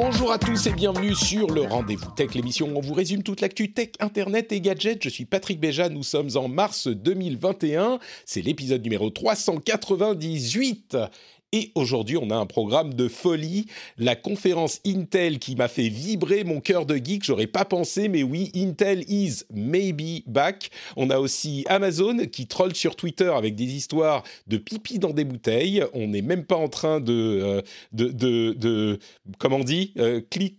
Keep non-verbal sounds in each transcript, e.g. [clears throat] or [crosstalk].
Bonjour à tous et bienvenue sur le Rendez-vous Tech, l'émission où on vous résume toute l'actu tech, internet et gadgets. Je suis Patrick Béja, nous sommes en mars 2021, c'est l'épisode numéro 398. Et aujourd'hui, on a un programme de folie, la conférence Intel qui m'a fait vibrer mon cœur de geek. J'aurais pas pensé, mais oui, Intel is maybe back. On a aussi Amazon qui troll sur Twitter avec des histoires de pipi dans des bouteilles. On n'est même pas en train de, euh, de, de, comment on dit, euh, clic.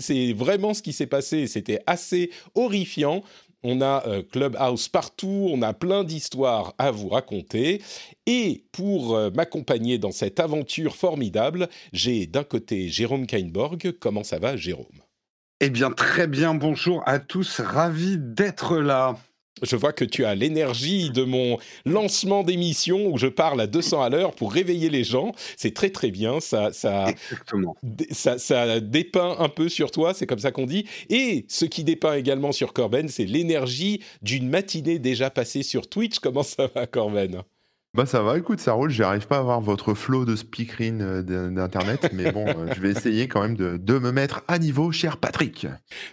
C'est vraiment ce qui s'est passé. C'était assez horrifiant. On a euh, Clubhouse partout, on a plein d'histoires à vous raconter. Et pour euh, m'accompagner dans cette aventure formidable, j'ai d'un côté Jérôme Kainborg. Comment ça va, Jérôme? Eh bien, très bien. Bonjour à tous. Ravi d'être là. Je vois que tu as l'énergie de mon lancement d'émission où je parle à 200 à l'heure pour réveiller les gens. C'est très très bien. Ça, ça, ça, ça, dépeint un peu sur toi, c'est comme ça qu'on dit. Et ce qui dépeint également sur Corben, c'est l'énergie d'une matinée déjà passée sur Twitch. Comment ça va, Corben? Bah ça va, écoute, ça roule. J'arrive pas à avoir votre flow de speakerine euh, d'internet, [laughs] mais bon, euh, je vais essayer quand même de, me mettre à niveau, cher Patrick.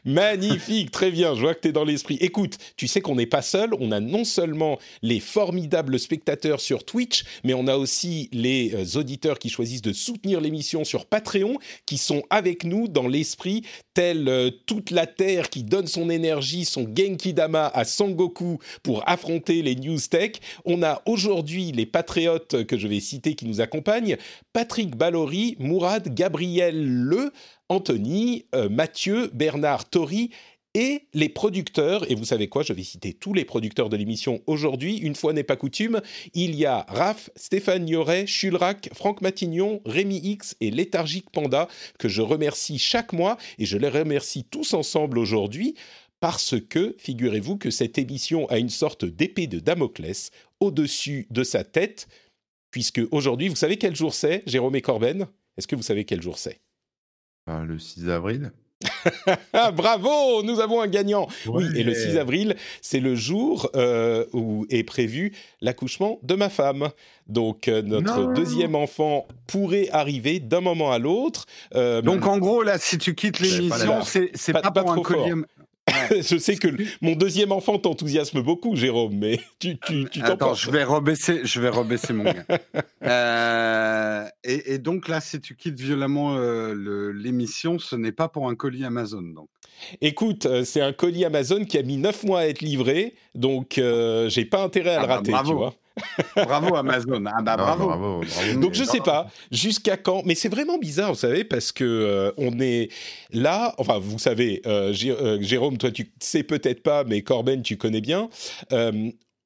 Magnifique, très bien. Je vois que tu es dans l'esprit. Écoute, tu sais qu'on n'est pas seul. On a non seulement les formidables spectateurs sur Twitch, mais on a aussi les euh, auditeurs qui choisissent de soutenir l'émission sur Patreon, qui sont avec nous dans l'esprit, tel toute la terre qui donne son énergie, son Genki Dama à Sangoku pour affronter les news tech. On a aujourd'hui les patriotes que je vais citer qui nous accompagnent, Patrick Ballory, Mourad, Gabriel Le, Anthony, euh, Mathieu, Bernard Tori et les producteurs, et vous savez quoi, je vais citer tous les producteurs de l'émission aujourd'hui, une fois n'est pas coutume, il y a Raph, Stéphane Yoret, Chulrac, Franck Matignon, Rémi X et Léthargique Panda, que je remercie chaque mois, et je les remercie tous ensemble aujourd'hui, parce que, figurez-vous que cette émission a une sorte d'épée de Damoclès au-dessus de sa tête, puisque aujourd'hui, vous savez quel jour c'est, Jérôme et Corben? Est-ce que vous savez quel jour c'est? Euh, Le 6 avril [laughs] Bravo, nous avons un gagnant. Oui, et le 6 avril, c'est le jour euh, où est prévu l'accouchement de ma femme. Donc euh, notre deuxième enfant pourrait arriver d'un moment à l'autre. Donc en gros là, si tu quittes l'émission, c'est pas, pas, pour un collier. [laughs] je sais que [laughs] mon deuxième enfant t'enthousiasme beaucoup, Jérôme, mais [laughs] tu tu tu Attends, je vais rebaisser, je vais rebaisser mon gars. euh, et, et, donc là, si tu quittes violemment euh, l'émission, ce n'est pas pour un colis Amazon, donc. Écoute, euh, c'est un colis Amazon qui a mis neuf mois à être livré, donc j'ai pas intérêt à le ah bah, rater, tu vois. Bravo Amazon. Ah bah, bravo. bravo, bravo. Donc je sais pas jusqu'à quand, mais c'est vraiment bizarre, vous savez, parce que euh, on est là. Enfin, vous savez, euh, euh, Jérôme, toi tu sais peut-être pas, mais Corben, tu connais bien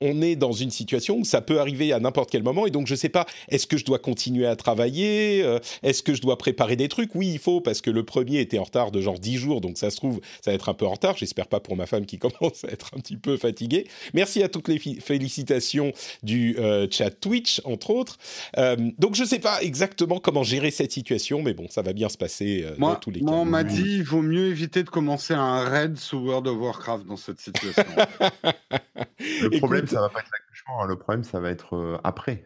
on est dans une situation où ça peut arriver à n'importe quel moment et donc je sais pas est-ce que je dois continuer à travailler euh, est-ce que je dois préparer des trucs? Oui il faut parce que le premier était en retard de genre 10 jours donc ça se trouve ça va être un peu en retard. J'espère pas pour ma femme qui [laughs] commence à être un petit peu fatiguée. Merci à toutes les félicitations du euh, chat Twitch entre autres. Euh, donc je sais pas exactement comment gérer cette situation mais bon ça va bien se passer moi, dans tous les moi, cas. on m'a dit il vaut mieux éviter de commencer un raid sous World of Warcraft dans cette situation. [laughs] Le problème ça va pas être l'accouchement. Hein. Le problème, ça va être euh, après.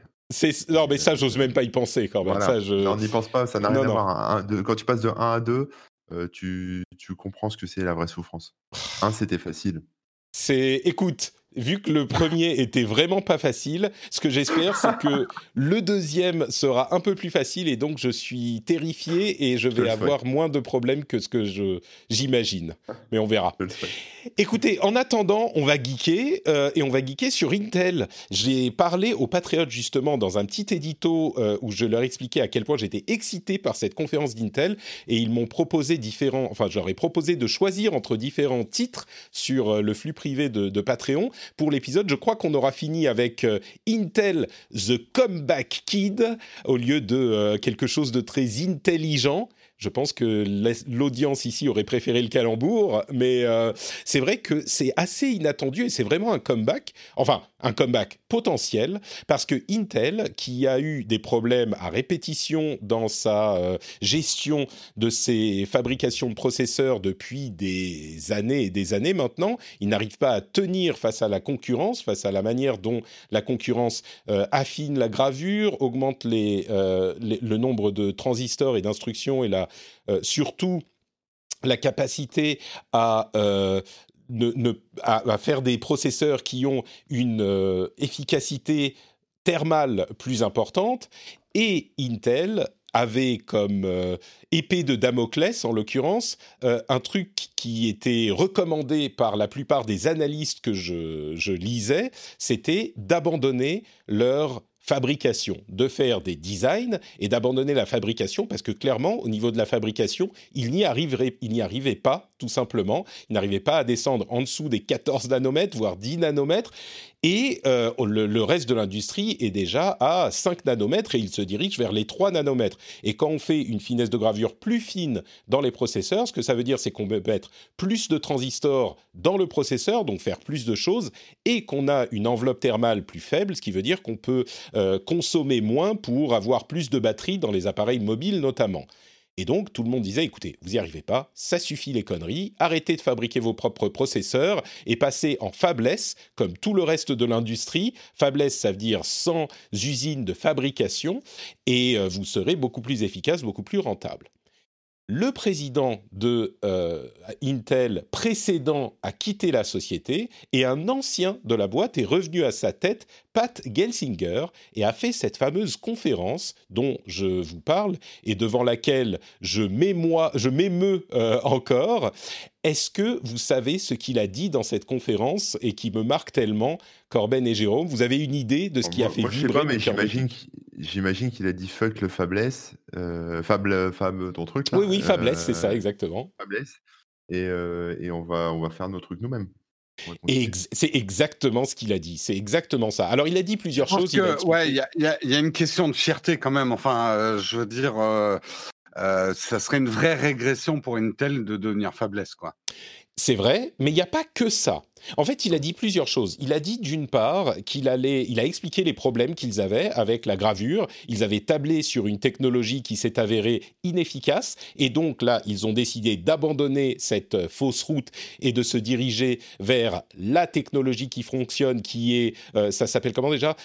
Non, mais ça, j'ose même pas y penser quand même. Ça, je... on n'y pense pas, ça n'a rien à voir. quand tu passes de 1 à 2, euh, tu, tu comprends ce que c'est la vraie souffrance. 1, c'était facile. C'est, écoute, vu que le premier [laughs] était vraiment pas facile, ce que j'espère, c'est que le deuxième sera un peu plus facile et donc je suis terrifié et je vais avoir moins de problèmes que ce que je j'imagine. Mais on verra. Écoutez, en attendant, on va geeker euh, et on va geeker sur Intel. J'ai parlé aux patriotes justement dans un petit édito euh, où je leur expliquais à quel point j'étais excité par cette conférence d'Intel et ils m'ont proposé différents, enfin j'aurais proposé de choisir entre différents titres sur euh, le flux privé de, de Patreon pour l'épisode. Je crois qu'on aura fini avec Intel The Comeback Kid au lieu de quelque chose de très intelligent. Je pense que l'audience ici aurait préféré le calembour, mais euh, c'est vrai que c'est assez inattendu et c'est vraiment un comeback. Enfin, un comeback potentiel parce que Intel, qui a eu des problèmes à répétition dans sa euh, gestion de ses fabrications de processeurs depuis des années et des années maintenant, il n'arrive pas à tenir face à la concurrence, face à la manière dont la concurrence euh, affine la gravure, augmente le nombre de transistors et d'instructions et la, surtout la capacité à ne, à, faire des processeurs qui ont une euh, efficacité thermale plus importante. Et Intel avait comme euh, épée de Damoclès, en l'occurrence, euh, un truc qui était recommandé par la plupart des analystes que je, je lisais, c'était d'abandonner leur fabrication, de faire des designs et d'abandonner la fabrication parce que clairement, au niveau de la fabrication, il n'y arrivait pas, tout simplement. Il n'arrivait pas à descendre en dessous des 14 nanomètres, voire 10 nanomètres. Et euh, le, reste de l'industrie est déjà à 5 nanomètres et il se dirige vers les 3 nanomètres. Et quand on fait une finesse de gravure plus fine dans les processeurs, ce que ça veut dire, c'est qu'on peut mettre plus de transistors dans le processeur, donc faire plus de choses, et qu'on a une enveloppe thermale plus faible, ce qui veut dire qu'on peut euh, consommer moins pour avoir plus de batterie dans les appareils mobiles notamment. Et donc, tout le monde disait, écoutez, vous n'y arrivez pas, ça suffit les conneries, arrêtez de fabriquer vos propres processeurs et passez en fabless, comme tout le reste de l'industrie. Fabless, ça veut dire sans usine de fabrication, et euh, vous serez beaucoup plus efficace, beaucoup plus rentable le président de euh, Intel précédent a quitté la société et un ancien de la boîte est revenu à sa tête, Pat Gelsinger, et a fait cette fameuse conférence dont je vous parle et devant laquelle je m'émeus euh, encore. Est-ce que vous savez ce qu'il a dit dans cette conférence et qui me marque tellement, Corben et Jérôme? Vous avez une idée de ce qui a fait moi, vibrer je sais pas, mais j'imagine qu'il a dit fuck le fabless, euh, fable, fab, ton truc là. Oui, oui, fabless, c'est ça, euh, exactement. Fabless. Et, euh, et, on, va, on va faire nos trucs nous-mêmes. Et c'est exactement ce qu'il a dit. C'est exactement ça. Alors, il a dit plusieurs choses. Que, ouais, il y, y, a une question de fierté quand même. Enfin, euh, je veux dire, euh, ça serait une vraie régression pour Intel de devenir faiblesse, quoi. C'est vrai, mais il n'y a pas que ça. En fait, il a dit plusieurs choses. Il a dit d'une part qu'il allait, il a expliqué les problèmes qu'ils avaient avec la gravure. Ils avaient tablé sur une technologie qui s'est avérée inefficace, et donc là, ils ont décidé d'abandonner cette fausse route et de se diriger vers la technologie qui fonctionne, qui est, euh, ça s'appelle comment déjà?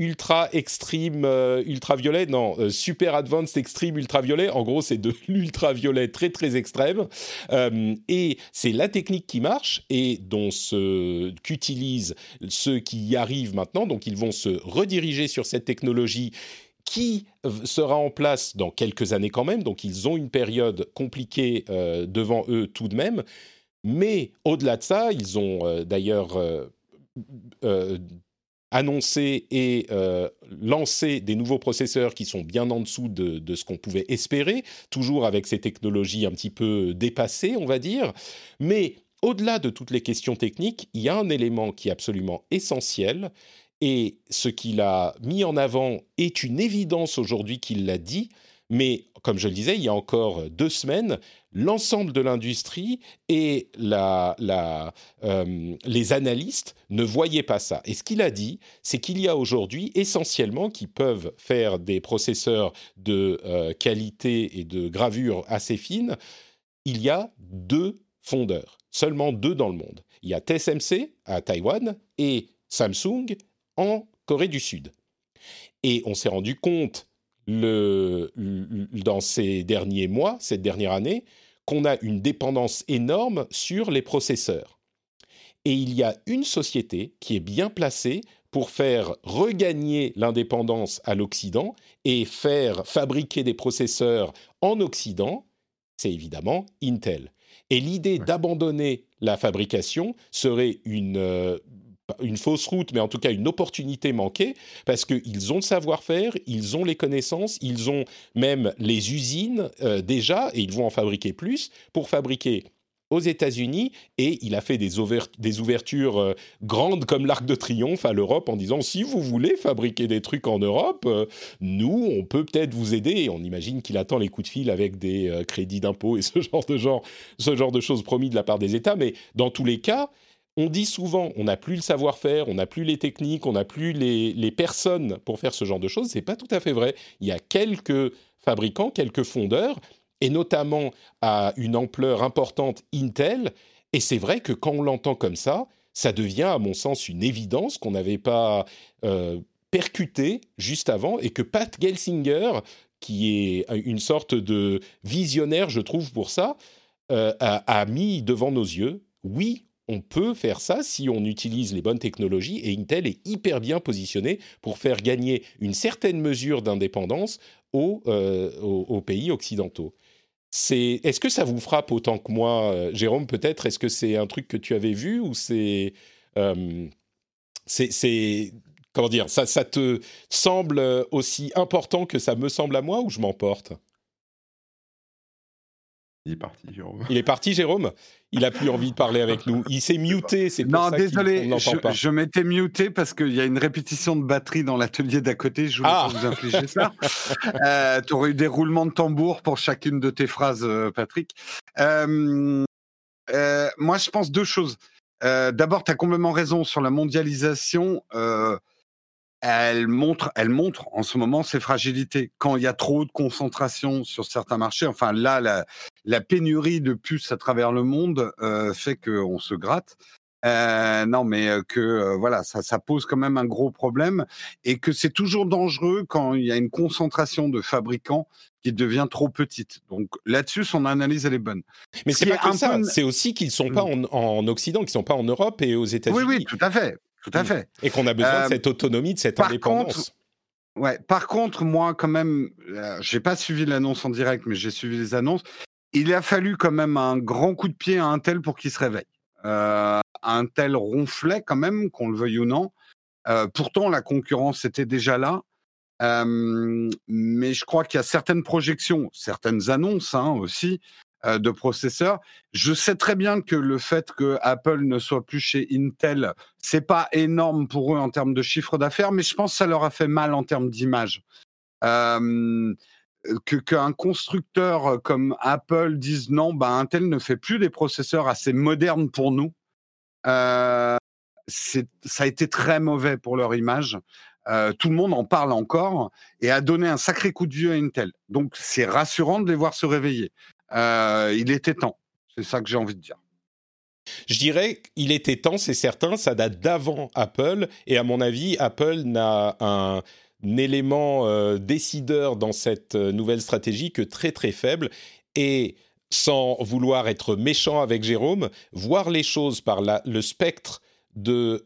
Ultra extreme euh, ultraviolet, non, euh, super advanced extreme ultraviolet. En gros, c'est de [laughs] l'ultraviolet très très extrême. Euh, et c'est la technique qui marche et dont ce qu'utilisent ceux qui y arrivent maintenant. Donc, ils vont se rediriger sur cette technologie qui sera en place dans quelques années quand même. Donc, ils ont une période compliquée devant eux tout de même. Mais au-delà de ça, ils ont d'ailleurs annoncer et euh, lancer des nouveaux processeurs qui sont bien en dessous de, ce qu'on pouvait espérer, toujours avec ces technologies un petit peu dépassées, on va dire. Mais au-delà de toutes les questions techniques, il y a un élément qui est absolument essentiel, et ce qu'il a mis en avant est une évidence aujourd'hui qu'il l'a dit, mais comme je le disais, il y a encore deux semaines, l'ensemble de l'industrie et euh, les analystes ne voyaient pas ça. Et ce qu'il a dit, c'est qu'il y a aujourd'hui essentiellement qui peuvent faire des processeurs de euh, qualité et de gravure assez fine. Il y a deux fondeurs, seulement deux dans le monde. Il y a TSMC à Taïwan et Samsung en Corée du Sud. Et on s'est rendu compte le, dans ces derniers mois, cette dernière année, qu'on a une dépendance énorme sur les processeurs. Et il y a une société qui est bien placée pour faire regagner l'indépendance à l'Occident et faire fabriquer des processeurs en Occident, c'est évidemment Intel. Et l'idée d'abandonner la fabrication serait une, euh, une fausse route, mais en tout cas une opportunité manquée, parce qu'ils ont le savoir-faire, ils ont les connaissances, ils ont même les usines euh, déjà, et ils vont en fabriquer plus, pour fabriquer aux États-Unis et il a fait des, des ouvertures euh, grandes comme l'Arc de Triomphe à l'Europe en disant si vous voulez fabriquer des trucs en Europe, euh, nous, on peut peut-être vous aider. Et on imagine qu'il attend les coups de fil avec des crédits d'impôt et ce [laughs] genre, de genre, ce genre de choses promis de la part des États. Mais dans tous les cas, on dit souvent on n'a plus le savoir-faire, on n'a plus les techniques, on n'a plus les, les personnes pour faire ce genre de choses. C'est pas tout à fait vrai. Il y a quelques fabricants, quelques fondeurs et notamment à une ampleur importante Intel. Et c'est vrai que quand on l'entend comme ça, ça devient, à mon sens, une évidence qu'on n'avait pas euh, percuté juste avant et que Pat Gelsinger, qui est une sorte de visionnaire, je trouve, pour ça, euh, a, a, mis devant nos yeux. Oui, on peut faire ça si on utilise les bonnes technologies et Intel est hyper bien positionné pour faire gagner une certaine mesure d'indépendance aux, euh, aux, aux, pays occidentaux. C'est, est-ce que ça vous frappe autant que moi, euh, Jérôme Peut-être? Est-ce que c'est un truc que tu avais vu ou c'est, euh, c'est, c'est, comment dire ça, ça te semble aussi important que ça me semble à moi ou je m'emporte? Il est parti, Jérôme. Il est parti, Jérôme? Il a plus envie de parler avec nous. Il s'est muté, c'est pour non, ça désolé, je, pas. je m'étais muté parce qu'il y a une répétition de batterie dans l'atelier d'à côté. Je voulais Ah. pas vous infliger ça. [laughs] euh, tu aurais eu des roulements de tambour pour chacune de tes phrases, euh, Patrick. Euh, euh, moi, je pense deux choses. D'abord, tu as complètement raison sur la mondialisation. Euh, elle montre, elle montre en ce moment ses fragilités. Quand il y a trop de concentration sur certains marchés, enfin là, la, la pénurie de puces à travers le monde euh, fait qu'on se gratte. Euh, non, mais euh, que euh, voilà, ça, ça pose quand même un gros problème et que c'est toujours dangereux quand il y a une concentration de fabricants qui devient trop petite. Donc là-dessus, son analyse elle est bonne. Mais Ce c'est pas que ça. peu- C'est aussi qu'ils sont pas en, en Occident, qu'ils sont pas en Europe et aux États-Unis. Oui, oui, tout à fait, tout à Mm. fait. Et qu'on a besoin Euh, de cette autonomie, de cette par indépendance. Ouais. Par contre, moi, quand même, euh, j'ai pas suivi l'annonce en direct, mais j'ai suivi les annonces. Il a fallu quand même un grand coup de pied à Intel pour qu'il se réveille. Euh, Intel ronflait quand même, qu'on le veuille ou non. Euh, pourtant, la concurrence était déjà là. Euh, mais je crois qu'il y a certaines projections, certaines annonces hein, aussi euh, de processeurs. Je sais très bien que le fait que Apple ne soit plus chez Intel, c'est pas énorme pour eux en termes de chiffre d'affaires, mais je pense que ça leur a fait mal en termes d'image. Euh, qu'un constructeur comme Apple dise non, bah Intel ne fait plus des processeurs assez modernes pour nous. Euh, ça a été très mauvais pour leur image. Euh, tout le monde en parle encore et a donné un sacré coup de vieux à Intel. Donc c'est rassurant de les voir se réveiller. Euh, il était temps. C'est ça que j'ai envie de dire. Je dirais qu'il était temps, c'est certain, ça date d'avant Apple, et à mon avis, Apple n'a un, élément euh, décideur dans cette euh, nouvelle stratégie que très très faible, et sans vouloir être méchant avec Jérôme, voir les choses par le spectre de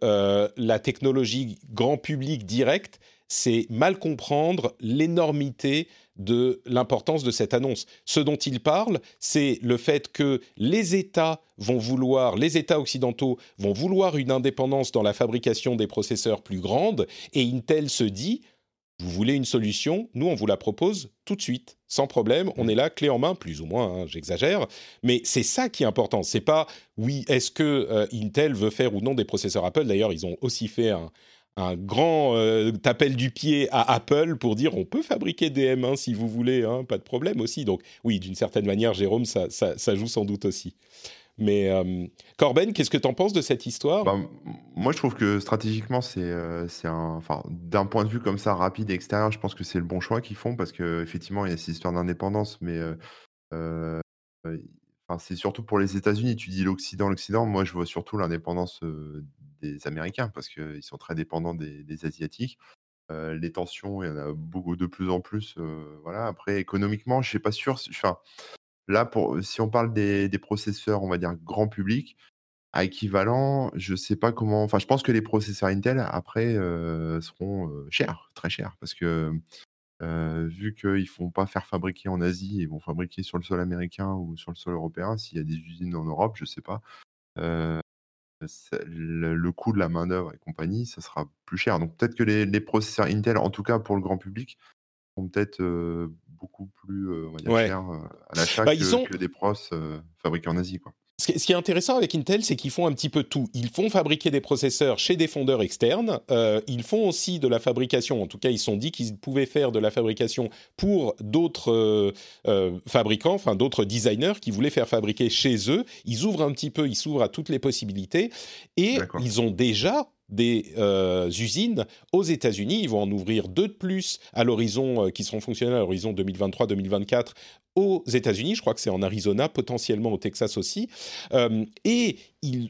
la technologie grand public direct, c'est mal comprendre l'énormité de l'importance de cette annonce. Ce dont il parle, c'est le fait que les États vont vouloir, les États occidentaux vont vouloir une indépendance dans la fabrication des processeurs plus grande, et Intel se dit, vous voulez une solution, nous on vous la propose tout de suite, sans problème, on est là, clé en main, plus ou moins, hein, j'exagère, mais c'est ça qui est important. C'est pas, oui, est-ce que euh, Intel veut faire ou non des processeurs Apple? D'ailleurs, ils ont aussi fait un, un grand euh, appel du pied à Apple pour dire on peut fabriquer des M1 si vous voulez, hein, pas de problème aussi. Donc oui, d'une certaine manière, Jérôme, ça, joue sans doute aussi. Mais euh, Corben, qu'est-ce que tu en penses de cette histoire? Bah, moi, je trouve que stratégiquement, c'est euh, un. D'un point de vue comme ça, rapide et extérieur, je pense que c'est le bon choix qu'ils font parce qu'effectivement, il y a cette histoire d'indépendance, mais euh, euh, c'est surtout pour les États-Unis. Tu dis l'Occident, l'Occident. Moi, je vois surtout l'indépendance euh, Américains parce qu'ils sont très dépendants des, Asiatiques. Les tensions, il y en a beaucoup de plus en plus. voilà. Après, économiquement, je ne suis pas sûr. Enfin, là, pour, si on parle des, processeurs, on va dire grand public, à équivalent, je sais pas comment. Enfin, je pense que les processeurs Intel après seront chers, très chers, parce que vu qu'ils font pas faire fabriquer en Asie, ils vont fabriquer sur le sol américain ou sur le sol européen. S'il y a des usines en Europe, je sais pas. Le, coût de la main d'œuvre et compagnie, ça sera plus cher. Donc peut-être que les, processeurs Intel, en tout cas pour le grand public, sont peut-être beaucoup plus chers à l'achat bah, que, que, des pros fabriqués en Asie, quoi. Ce qui est intéressant avec Intel, c'est qu'ils font un petit peu tout. Ils font fabriquer des processeurs chez des fondeurs externes. Euh, ils font aussi de la fabrication. En tout cas, ils se sont dit qu'ils pouvaient faire de la fabrication pour d'autres euh, euh, fabricants, enfin d'autres designers qui voulaient faire fabriquer chez eux. Ils ouvrent un petit peu, ils s'ouvrent à toutes les possibilités. Et ils ont déjà des usines aux États-Unis. Ils vont en ouvrir deux de plus à l'horizon, qui seront fonctionnels à l'horizon 2023-2024 aux États-Unis, je crois que c'est en Arizona, potentiellement au Texas aussi. Euh, et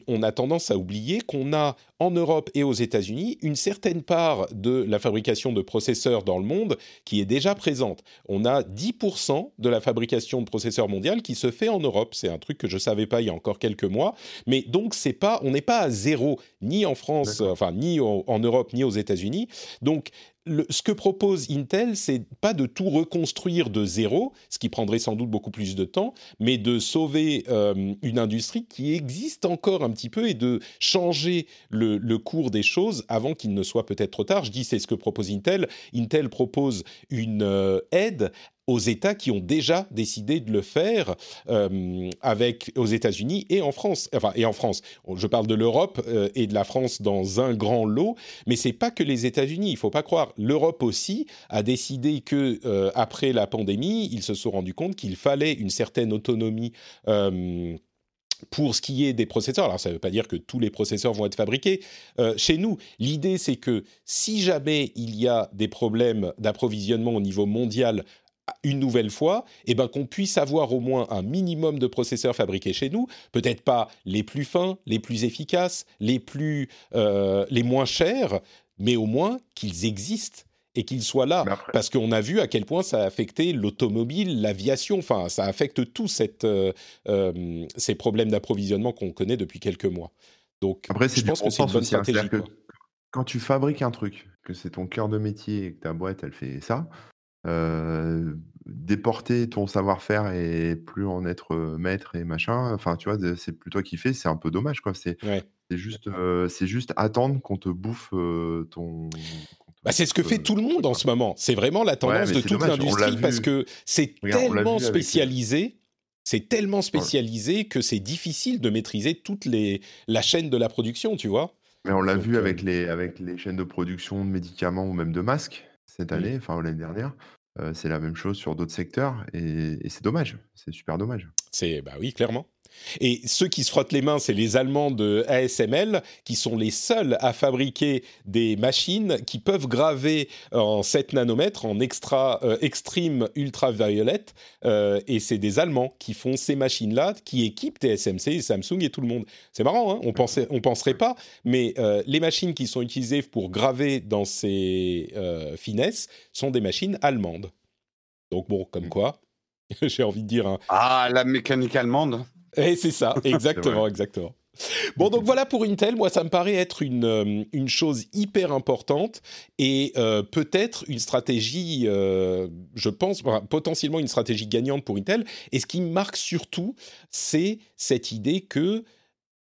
on a tendance à oublier qu'on a en Europe et aux États-Unis une certaine part de la fabrication de processeurs dans le monde qui est déjà présente. On a 10% de la fabrication de processeurs mondiale qui se fait en Europe. C'est un truc que je ne savais pas il y a encore quelques mois. Mais donc, c'est pas, on n'est pas à zéro, ni en France, enfin, ni en Europe, ni aux États-Unis. Donc, ce que propose Intel, c'est pas de tout reconstruire de zéro, ce qui prendrait sans doute beaucoup plus de temps, mais de sauver euh, une industrie qui existe encore un petit peu et de changer le, cours des choses avant qu'il ne soit peut-être trop tard. Je dis c'est ce que propose Intel. Intel propose une euh, aide aux États qui ont déjà décidé de le faire euh, avec aux États-Unis et en France. Enfin, et en France. Je parle de l'Europe euh, et de la France dans un grand lot, mais c'est pas que les États-Unis. Il faut pas croire. L'Europe aussi a décidé que euh, après la pandémie, ils se sont rendus compte qu'il fallait une certaine autonomie pour ce qui est des processeurs, alors ça ne veut pas dire que tous les processeurs vont être fabriqués chez nous. L'idée, c'est que si jamais il y a des problèmes d'approvisionnement au niveau mondial une nouvelle fois, eh ben, qu'on puisse avoir au moins un minimum de processeurs fabriqués chez nous, peut-être pas les plus fins, les plus efficaces, les, plus, euh, les moins chers, mais au moins qu'ils existent et qu'ils soient là. Parce qu'on a vu à quel point ça a affecté l'automobile, l'aviation, enfin ça affecte tous euh, euh, ces problèmes d'approvisionnement qu'on connaît depuis quelques mois. Donc Après, je pense que c'est une bonne stratégie. quand tu fabriques un truc, que c'est ton cœur de métier et que ta boîte, elle fait ça, déporter ton savoir-faire et plus en être, maître et machin, enfin, tu vois, c'est plus toi qui fais, c'est un peu dommage, quoi. C'est juste, c'est juste attendre qu'on te bouffe, ton bah, c'est ce que fait tout le monde en ce moment. C'est vraiment la tendance de toute l'industrie parce que c'est tellement spécialisé c'est tellement spécialisé que c'est difficile de maîtriser toute les la chaîne de la production, tu vois? Mais on l'a vu avec les avec les chaînes de production de médicaments ou même de masques cette année, enfin l'année dernière c'est la même chose sur d'autres secteurs et, c'est dommage, c'est super dommage. C'est bah oui, clairement. Et ceux qui se frottent les mains, c'est les Allemands de ASML, qui sont les seuls à fabriquer des machines qui peuvent graver en 7 nanomètres, en extra, euh, extreme ultraviolet. Euh, et c'est des Allemands qui font ces machines-là, qui équipent TSMC, Samsung et tout le monde. C'est marrant, hein on pensait, on penserait pas, mais euh, les machines qui sont utilisées pour graver dans ces finesses sont des machines allemandes. Donc bon, comme quoi, [laughs] j'ai envie de dire. Ah, la mécanique allemande. Et c'est ça, [laughs] exactement, exactement. Bon, donc voilà pour Intel, moi ça me paraît être une, euh, une chose hyper importante et euh, peut-être une stratégie, euh, je pense, potentiellement une stratégie gagnante pour Intel. Et ce qui me marque surtout, c'est cette idée que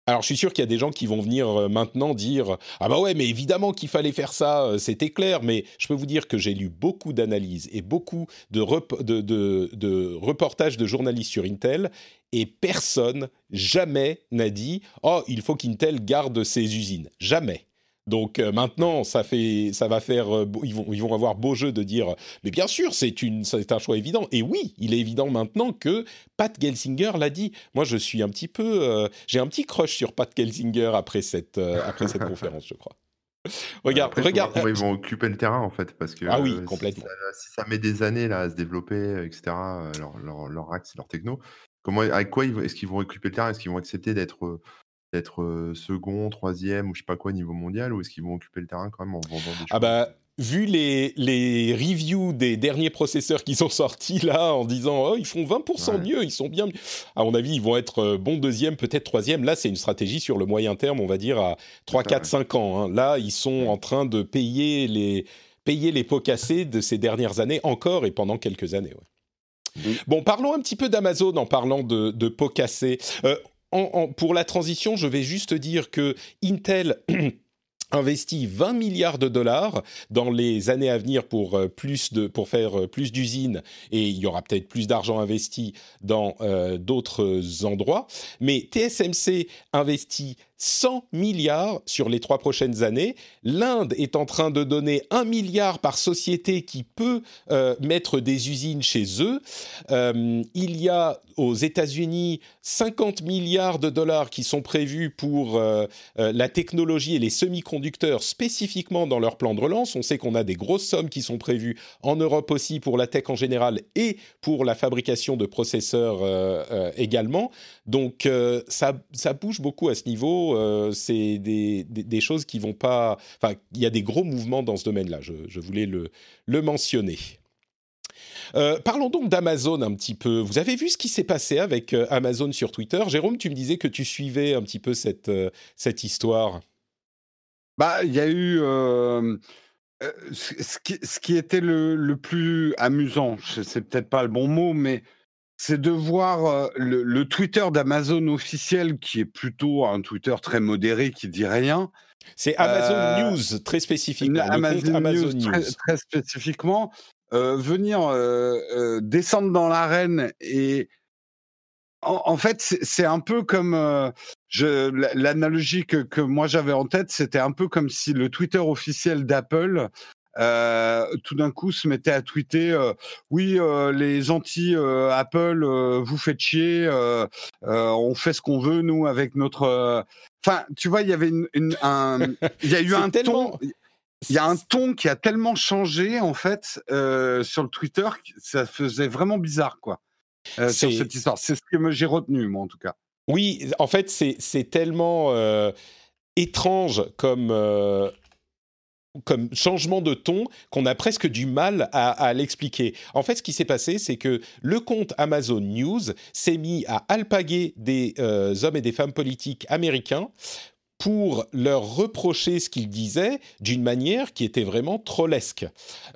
alors, je suis sûr qu'il y a des gens qui vont venir euh, maintenant dire Ah, bah ouais, mais évidemment qu'il fallait faire ça, euh, c'était clair. Mais je peux vous dire que j'ai lu beaucoup d'analyses et beaucoup de, de, reportages de journalistes sur Intel et personne, jamais, n'a dit Oh, il faut qu'Intel garde ses usines. Jamais. Donc euh, maintenant, ça fait, ça va faire, euh, ils vont, ils vont avoir beau jeu de dire, mais bien sûr, c'est une, c'est un choix évident. Et oui, il est évident maintenant que Pat Gelsinger l'a dit. Moi, je suis un petit peu, euh, j'ai un petit crush sur Pat Gelsinger après cette, après cette [laughs] conférence, je crois. Regarde, regarde. Comment ils vont occuper le terrain en fait, parce que ah oui, complètement. Si ça, met des années là à se développer, etc. Leur, leur, leur axe, leur techno. Comment, avec quoi est-ce qu'ils vont occuper le terrain? Est-ce qu'ils vont accepter d'être d'être second, troisième ou je sais pas quoi niveau mondial ou est-ce qu'ils vont occuper le terrain quand même en vendant des Ah bah vu les, les reviews des derniers processeurs qui sont sortis là en disant oh ils font 20% mieux, ils sont bien À mon avis, ils vont être bon deuxième, peut-être troisième. Là, c'est une stratégie sur le moyen terme, on va dire à 3, 4, 5 ans. Hein. Là, ils sont en train de payer les, payer les pots cassés de ces dernières années encore et pendant quelques années. Bon, parlons un petit peu d'Amazon en parlant de, de pots cassés. Euh, pour la transition, je vais juste dire que Intel [clears throat] investi 20 milliards de dollars dans les années à venir pour euh, plus de pour faire euh, plus d'usines et il y aura peut-être plus d'argent investi dans euh, d'autres endroits. Mais TSMC investit 100 milliards sur les trois prochaines années. L'Inde est en train de donner un milliard par société qui peut euh, mettre des usines chez eux. Euh, il y a aux États-Unis 50 milliards de dollars qui sont prévus pour euh, la technologie et les semi-conducteurs spécifiquement dans leur plan de relance. On sait qu'on a des grosses sommes qui sont prévues en Europe aussi pour la tech en général et pour la fabrication de processeurs également. Donc ça, ça bouge beaucoup à ce niveau euh, c'est des, choses qui vont pas. Enfin, il y a des gros mouvements dans ce domaine-là. Je, voulais le, mentionner. Euh, parlons donc d'Amazon un petit peu. Vous avez vu ce qui s'est passé avec euh, Amazon sur Twitter? Jérôme, tu me disais que tu suivais un petit peu cette, histoire. Bah, il y a eu ce, qui, ce, qui, était le, le plus amusant. C'est peut-être pas le bon mot, mais c'est de voir le, Twitter d'Amazon officiel, qui est plutôt un Twitter très modéré, qui dit rien. C'est Amazon News, très spécifiquement. Amazon, News, Très, spécifiquement. venir descendre dans l'arène et en, fait, c'est un peu comme l'analogie que, que, moi j'avais en tête, c'était un peu comme si le Twitter officiel d'Apple euh, tout d'un coup se mettait à tweeter euh, oui euh, les anti Apple vous faites chier on fait ce qu'on veut nous avec notre enfin tu vois il y avait une, un il y a eu [laughs] un ton il y a un ton qui a tellement changé en fait sur le Twitter ça faisait vraiment bizarre quoi sur cette histoire. C'est ce que j'ai retenu moi en tout cas. Oui en fait c'est tellement étrange comme comme changement de ton qu'on a presque du mal à, l'expliquer. En fait, ce qui s'est passé, c'est que le compte Amazon News s'est mis à alpaguer des euh, hommes et des femmes politiques américains pour leur reprocher ce qu'ils disaient d'une manière qui était vraiment trollesque.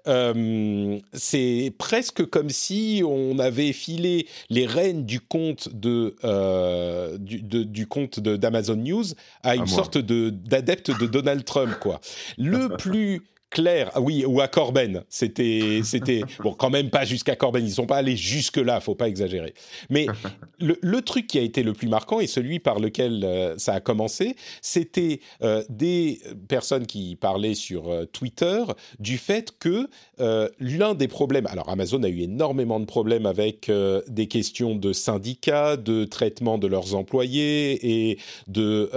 Euh, c'est presque comme si on avait filé les rênes du compte de, euh, du, compte d'Amazon News à une sorte de d'adepte de Donald Trump, quoi. Le [laughs] plus Claire, ah oui, ou à Corben. C'était, c'était [laughs] bon, quand même pas jusqu'à Corben. Ils sont pas allés jusque là, faut pas exagérer. Mais [laughs] le, truc qui a été le plus marquant et celui par lequel euh, ça a commencé, c'était euh, des personnes qui parlaient sur euh, Twitter du fait que l'un des problèmes. Alors Amazon a eu énormément de problèmes avec des questions de syndicats, de traitement de leurs employés et de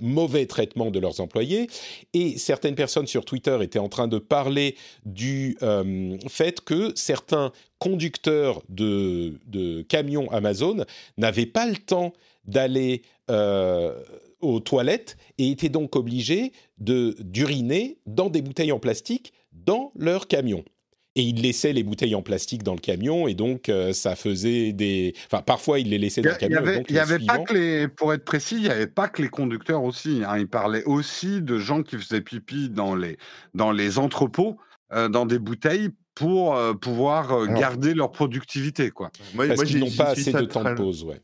mauvais traitement de leurs employés. Et certaines personnes sur Twitter étaient en train de parler du euh, fait que certains conducteurs de, camions Amazon n'avaient pas le temps d'aller euh, aux toilettes et étaient donc obligés d'uriner dans des bouteilles en plastique dans leur camion et il laissait les bouteilles en plastique dans le camion et donc euh, ça faisait des enfin parfois il les laissait dans le camion il y avait, pas que les pour être précis il n'y avait pas que les conducteurs aussi hein. il parlait aussi de gens qui faisaient pipi dans les dans les entrepôts euh, dans des bouteilles pour euh, pouvoir garder leur productivité quoi moi, parce qu'ils n'ont pas assez de temps de pause ouais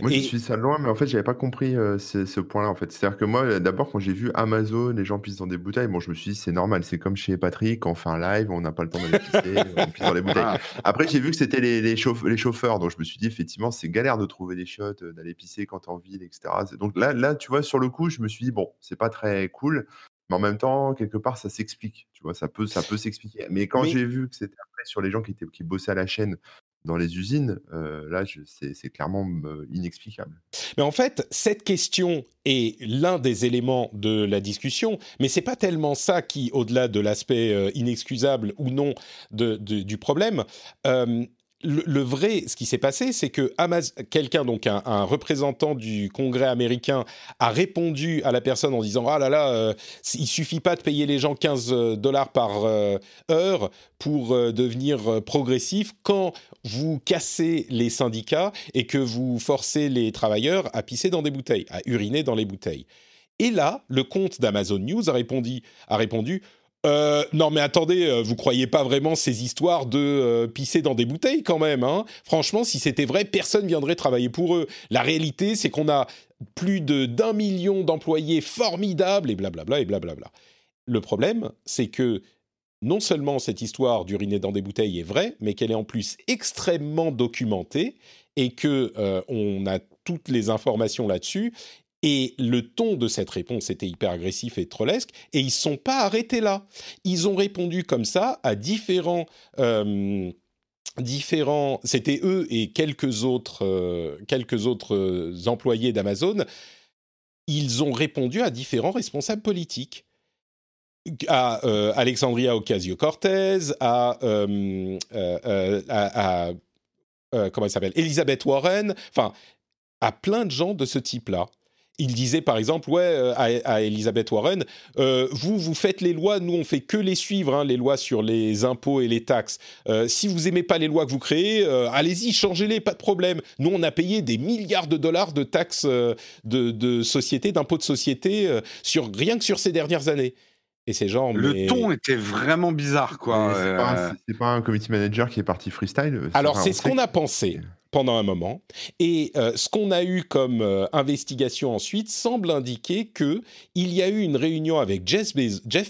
moi, je suis ça loin, mais en fait, j'avais pas compris ce, point-là. En fait, c'est-à-dire que moi, d'abord, quand j'ai vu Amazon, les gens pissent dans des bouteilles, bon, je me suis dit, c'est normal. C'est comme chez Patrick, on fait un live, on n'a pas le temps d'aller pisser, [laughs] on pisse dans les bouteilles. Ah. Après, j'ai vu que c'était les, les, chauffeurs, donc je me suis dit, effectivement, c'est galère de trouver des chiottes, d'aller pisser quand t'es en ville, etc. Donc là, là, tu vois, sur le coup, je me suis dit, bon, c'est pas très cool, mais en même temps, quelque part, ça s'explique. Tu vois, ça peut, ça peut s'expliquer. Mais quand j'ai vu que c'était après sur les gens qui étaient, qui bossaient à la chaîne, dans les usines, euh, là, c'est clairement inexplicable. Mais en fait, cette question est l'un des éléments de la discussion, mais c'est pas tellement ça qui, au-delà de l'aspect euh, inexcusable ou non de, du problème, euh, le, vrai, ce qui s'est passé, c'est que quelqu'un, donc un, représentant du Congrès américain, a répondu à la personne en disant ah là là, euh, il suffit pas de payer les gens 15 euh, dollars par euh, heure pour devenir progressif quand vous cassez les syndicats et que vous forcez les travailleurs à pisser dans des bouteilles, à uriner dans les bouteilles. Et là, le compte d'Amazon News a répondu euh, non mais attendez, euh, vous croyez pas vraiment ces histoires de euh, pisser dans des bouteilles quand même hein? Franchement, si c'était vrai, personne viendrait travailler pour eux. La réalité, c'est qu'on a plus de d'un million d'employés formidables et blablabla et blablabla. Le problème, c'est que non seulement cette histoire d'uriner dans des bouteilles est vraie, mais qu'elle est en plus extrêmement documentée et que on a toutes les informations là-dessus et le ton de cette réponse était hyper agressif et trollesque, et ils ne sont pas arrêtés là. Ils ont répondu comme ça à différents... Euh, différents c'était eux et quelques autres, euh, quelques autres euh, employés d'Amazon, ils ont répondu à différents responsables politiques. À Alexandria Ocasio-Cortez, à, à, comment elle s'appelle, Elizabeth Warren, enfin à plein de gens de ce type-là il disait par exemple, ouais, euh, à, Elisabeth Warren, euh, vous, vous faites les lois, nous, on fait que les suivre, hein, les lois sur les impôts et les taxes. Euh, si vous aimez pas les lois que vous créez, allez-y, changez-les, pas de problème. Nous, on a payé des milliards de dollars de taxes de, de société, d'impôts de société, sur, rien que sur ces dernières années. Et. Le ton était vraiment bizarre, quoi. C'est pas, un committee manager qui est parti freestyle. Alors, c'est ce qu'on a pensé pendant un moment. Et euh, ce qu'on a eu comme euh, investigation ensuite semble indiquer que il y a eu une réunion avec Jeff,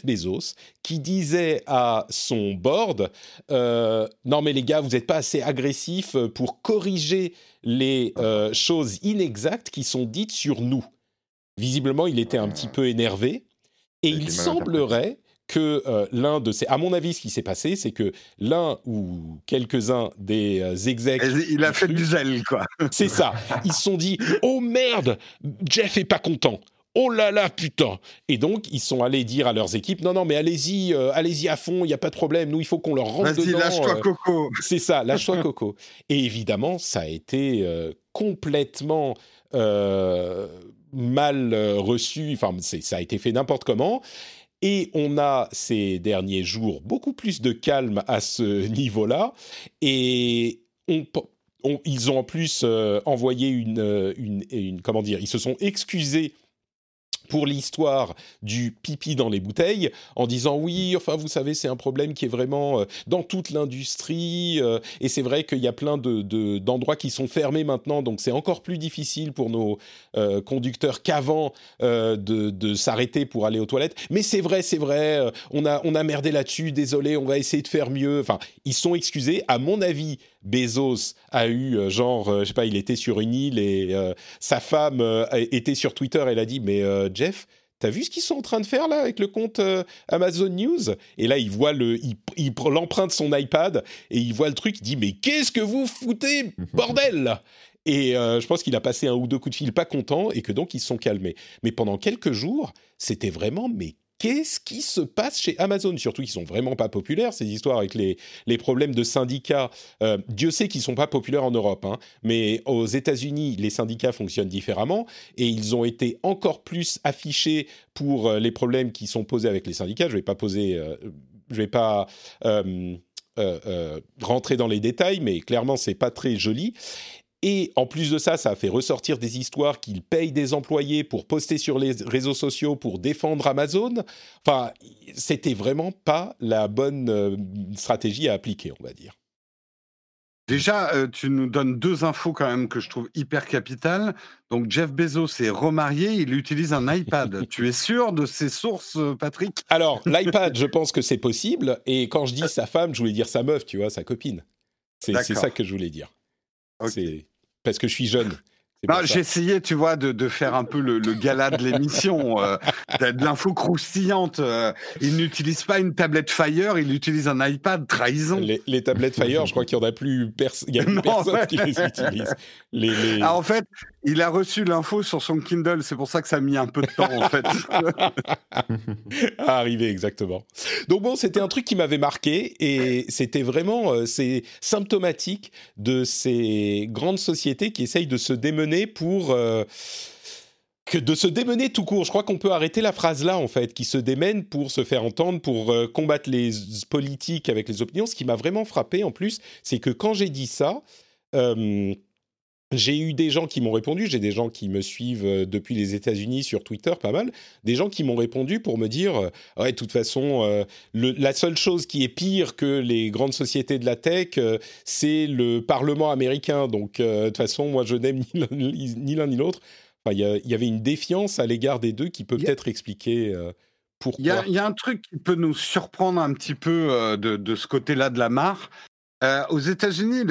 Bezos qui disait à son board euh, non mais les gars vous n'êtes pas assez agressifs pour corriger les choses inexactes qui sont dites sur nous. Visiblement il était un petit peu énervé et il semblerait que euh, l'un de ces... À mon avis, ce qui s'est passé, c'est que l'un ou quelques-uns des euh, execs... Il a fait du zèle, quoi. C'est ça. Ils se sont dit, oh merde, Jeff est pas content. Oh là là, putain Et donc, ils sont allés dire à leurs équipes, non, non, mais allez-y, euh, allez-y à fond, il n'y a pas de problème, nous, il faut qu'on leur rentre. Vas-y, lâche-toi, Coco C'est ça, lâche-toi, Coco. Et évidemment, ça a été complètement mal reçu, enfin, ça a été fait n'importe comment. Et on a ces derniers jours beaucoup plus de calme à ce [laughs] niveau-là. Et ils ont en plus euh, envoyé une, une, une, Comment dire Ils se sont excusés pour l'histoire du pipi dans les bouteilles en disant oui, enfin vous savez c'est un problème qui est vraiment euh, dans toute l'industrie euh, et c'est vrai qu'il y a plein de, d'endroits qui sont fermés maintenant donc c'est encore plus difficile pour nos euh, conducteurs qu'avant de, de, s'arrêter pour aller aux toilettes. Mais c'est vrai c'est vrai on a on a merdé là-dessus désolé on va essayer de faire mieux. Enfin ils sont excusés à mon avis Bezos a eu genre je sais pas il était sur une île et sa femme était sur Twitter elle a dit mais Jeff, T'as vu ce qu'ils sont en train de faire là avec le compte euh, Amazon News? Et là, il voit le, il, l'empreinte son iPad et il voit le truc. Il dit mais qu'est-ce que vous foutez, bordel? Et euh, je pense qu'il a passé un ou deux coups de fil pas content et que donc ils se sont calmés. Mais pendant quelques jours, c'était vraiment mais qu'est-ce qui se passe chez Amazon? Surtout qu'ils sont vraiment pas populaires, ces histoires avec les, problèmes de syndicats. Euh, Dieu sait qu'ils sont pas populaires en Europe, hein, mais aux États-Unis, les syndicats fonctionnent différemment et ils ont été encore plus affichés pour euh, les problèmes qui sont posés avec les syndicats. Je vais pas poser, euh, je vais pas rentrer dans les détails, mais clairement c'est pas très joli. Et en plus de ça, ça a fait ressortir des histoires qu'ils payent des employés pour poster sur les réseaux sociaux pour défendre Amazon. Enfin, c'était vraiment pas la bonne euh, stratégie à appliquer, on va dire. Déjà, euh, tu nous donnes deux infos quand même que je trouve hyper capitales. Donc, Jeff Bezos est remarié, il utilise un iPad. [laughs] tu es sûr de ces sources, euh, Patrick? Alors, l'iPad, [laughs] je pense que c'est possible. Et quand je dis sa femme, je voulais dire sa meuf, tu vois, sa copine. C'est ça que je voulais dire. C'est parce que je suis jeune. Essayé, tu vois, de, de, faire un peu le, le gala de l'émission, euh, de l'info croustillante. Euh, il n'utilise pas une tablette Fire, il utilise un iPad, trahison. Les, les tablettes Fire, je crois qu'il n'y en a plus, il y a plus [laughs] personne qui les utilise. Les, les... Ah, en fait, il a reçu l'info sur son Kindle, c'est pour ça que ça a mis un peu de temps, en fait. [laughs] à arriver, exactement. Donc bon, c'était un truc qui m'avait marqué et c'était vraiment, euh, c'est symptomatique de ces grandes sociétés qui essayent de se démener pour euh, que de se démener tout court. Je crois qu'on peut arrêter la phrase là, en fait, qui se démène pour se faire entendre, pour euh, combattre les politiques avec les opinions. Ce qui m'a vraiment frappé, en plus, c'est que quand j'ai dit ça, euh, j'ai eu des gens qui m'ont répondu, j'ai des gens qui me suivent euh, depuis les États-Unis sur Twitter, pas mal, des gens qui m'ont répondu pour me dire euh, ouais, de toute façon, euh, la seule chose qui est pire que les grandes sociétés de la tech, c'est le Parlement américain. Donc, de toute façon, moi, je n'aime [laughs] ni l'un ni l'autre. Enfin, il y, avait une défiance à l'égard des deux qui peut peut-être expliquer pourquoi. Il y, a un truc qui peut nous surprendre un petit peu de, de ce côté-là de la mare. aux États-Unis,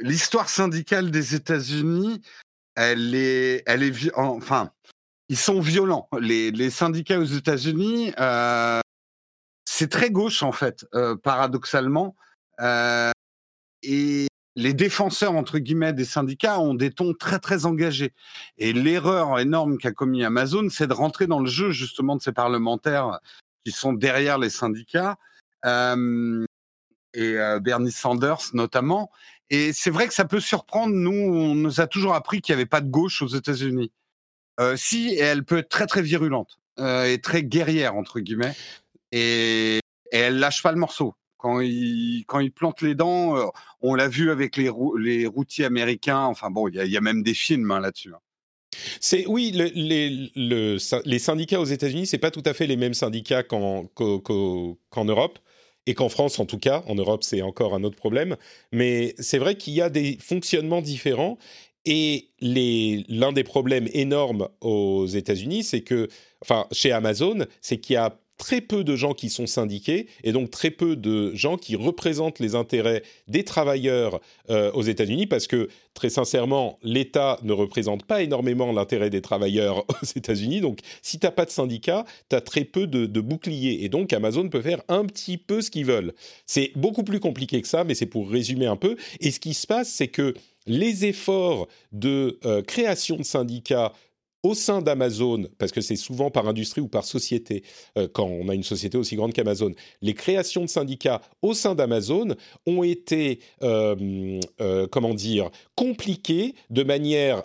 l'histoire syndicale des États-Unis, elle est, elle est, enfin, ils sont violents. Les, syndicats aux États-Unis, euh, c'est très gauche en fait, euh, paradoxalement. Euh, et les défenseurs entre guillemets des syndicats ont des tons très très engagés. Et l'erreur énorme qu'a commis Amazon, c'est de rentrer dans le jeu justement de ces parlementaires qui sont derrière les syndicats. et Bernie Sanders notamment, et c'est vrai que ça peut surprendre. Nous, on nous a toujours appris qu'il n'y avait pas de gauche aux États-Unis. Euh, si, elle peut être très très virulente euh, et très guerrière entre guillemets. Et, et, elle lâche pas le morceau. Quand il quand plante les dents, euh, on l'a vu avec les routiers américains. Enfin bon, il y, a même des films hein, là-dessus. Hein. C'est oui, le, les, le, les syndicats aux États-Unis, c'est pas tout à fait les mêmes syndicats qu'en Europe et qu'en France en tout cas, en Europe c'est encore un autre problème, mais c'est vrai qu'il y a des fonctionnements différents. Et l'un des problèmes énormes aux États-Unis, c'est que, enfin chez Amazon, c'est qu'il y a très peu de gens qui sont syndiqués et donc très peu de gens qui représentent les intérêts des travailleurs euh, aux États-Unis parce que très sincèrement, l'État ne représente pas énormément l'intérêt des travailleurs [laughs] aux États-Unis. Donc si tu n'as pas de syndicat, tu as très peu de, boucliers et donc Amazon peut faire un petit peu ce qu'ils veulent. C'est beaucoup plus compliqué que ça, mais c'est pour résumer un peu. Et ce qui se passe, c'est que les efforts de euh, création de syndicats au sein d'Amazon, parce que c'est souvent par industrie ou par société, euh, quand on a une société aussi grande qu'Amazon, les créations de syndicats au sein d'Amazon ont été, euh, euh, comment dire, compliquées de manière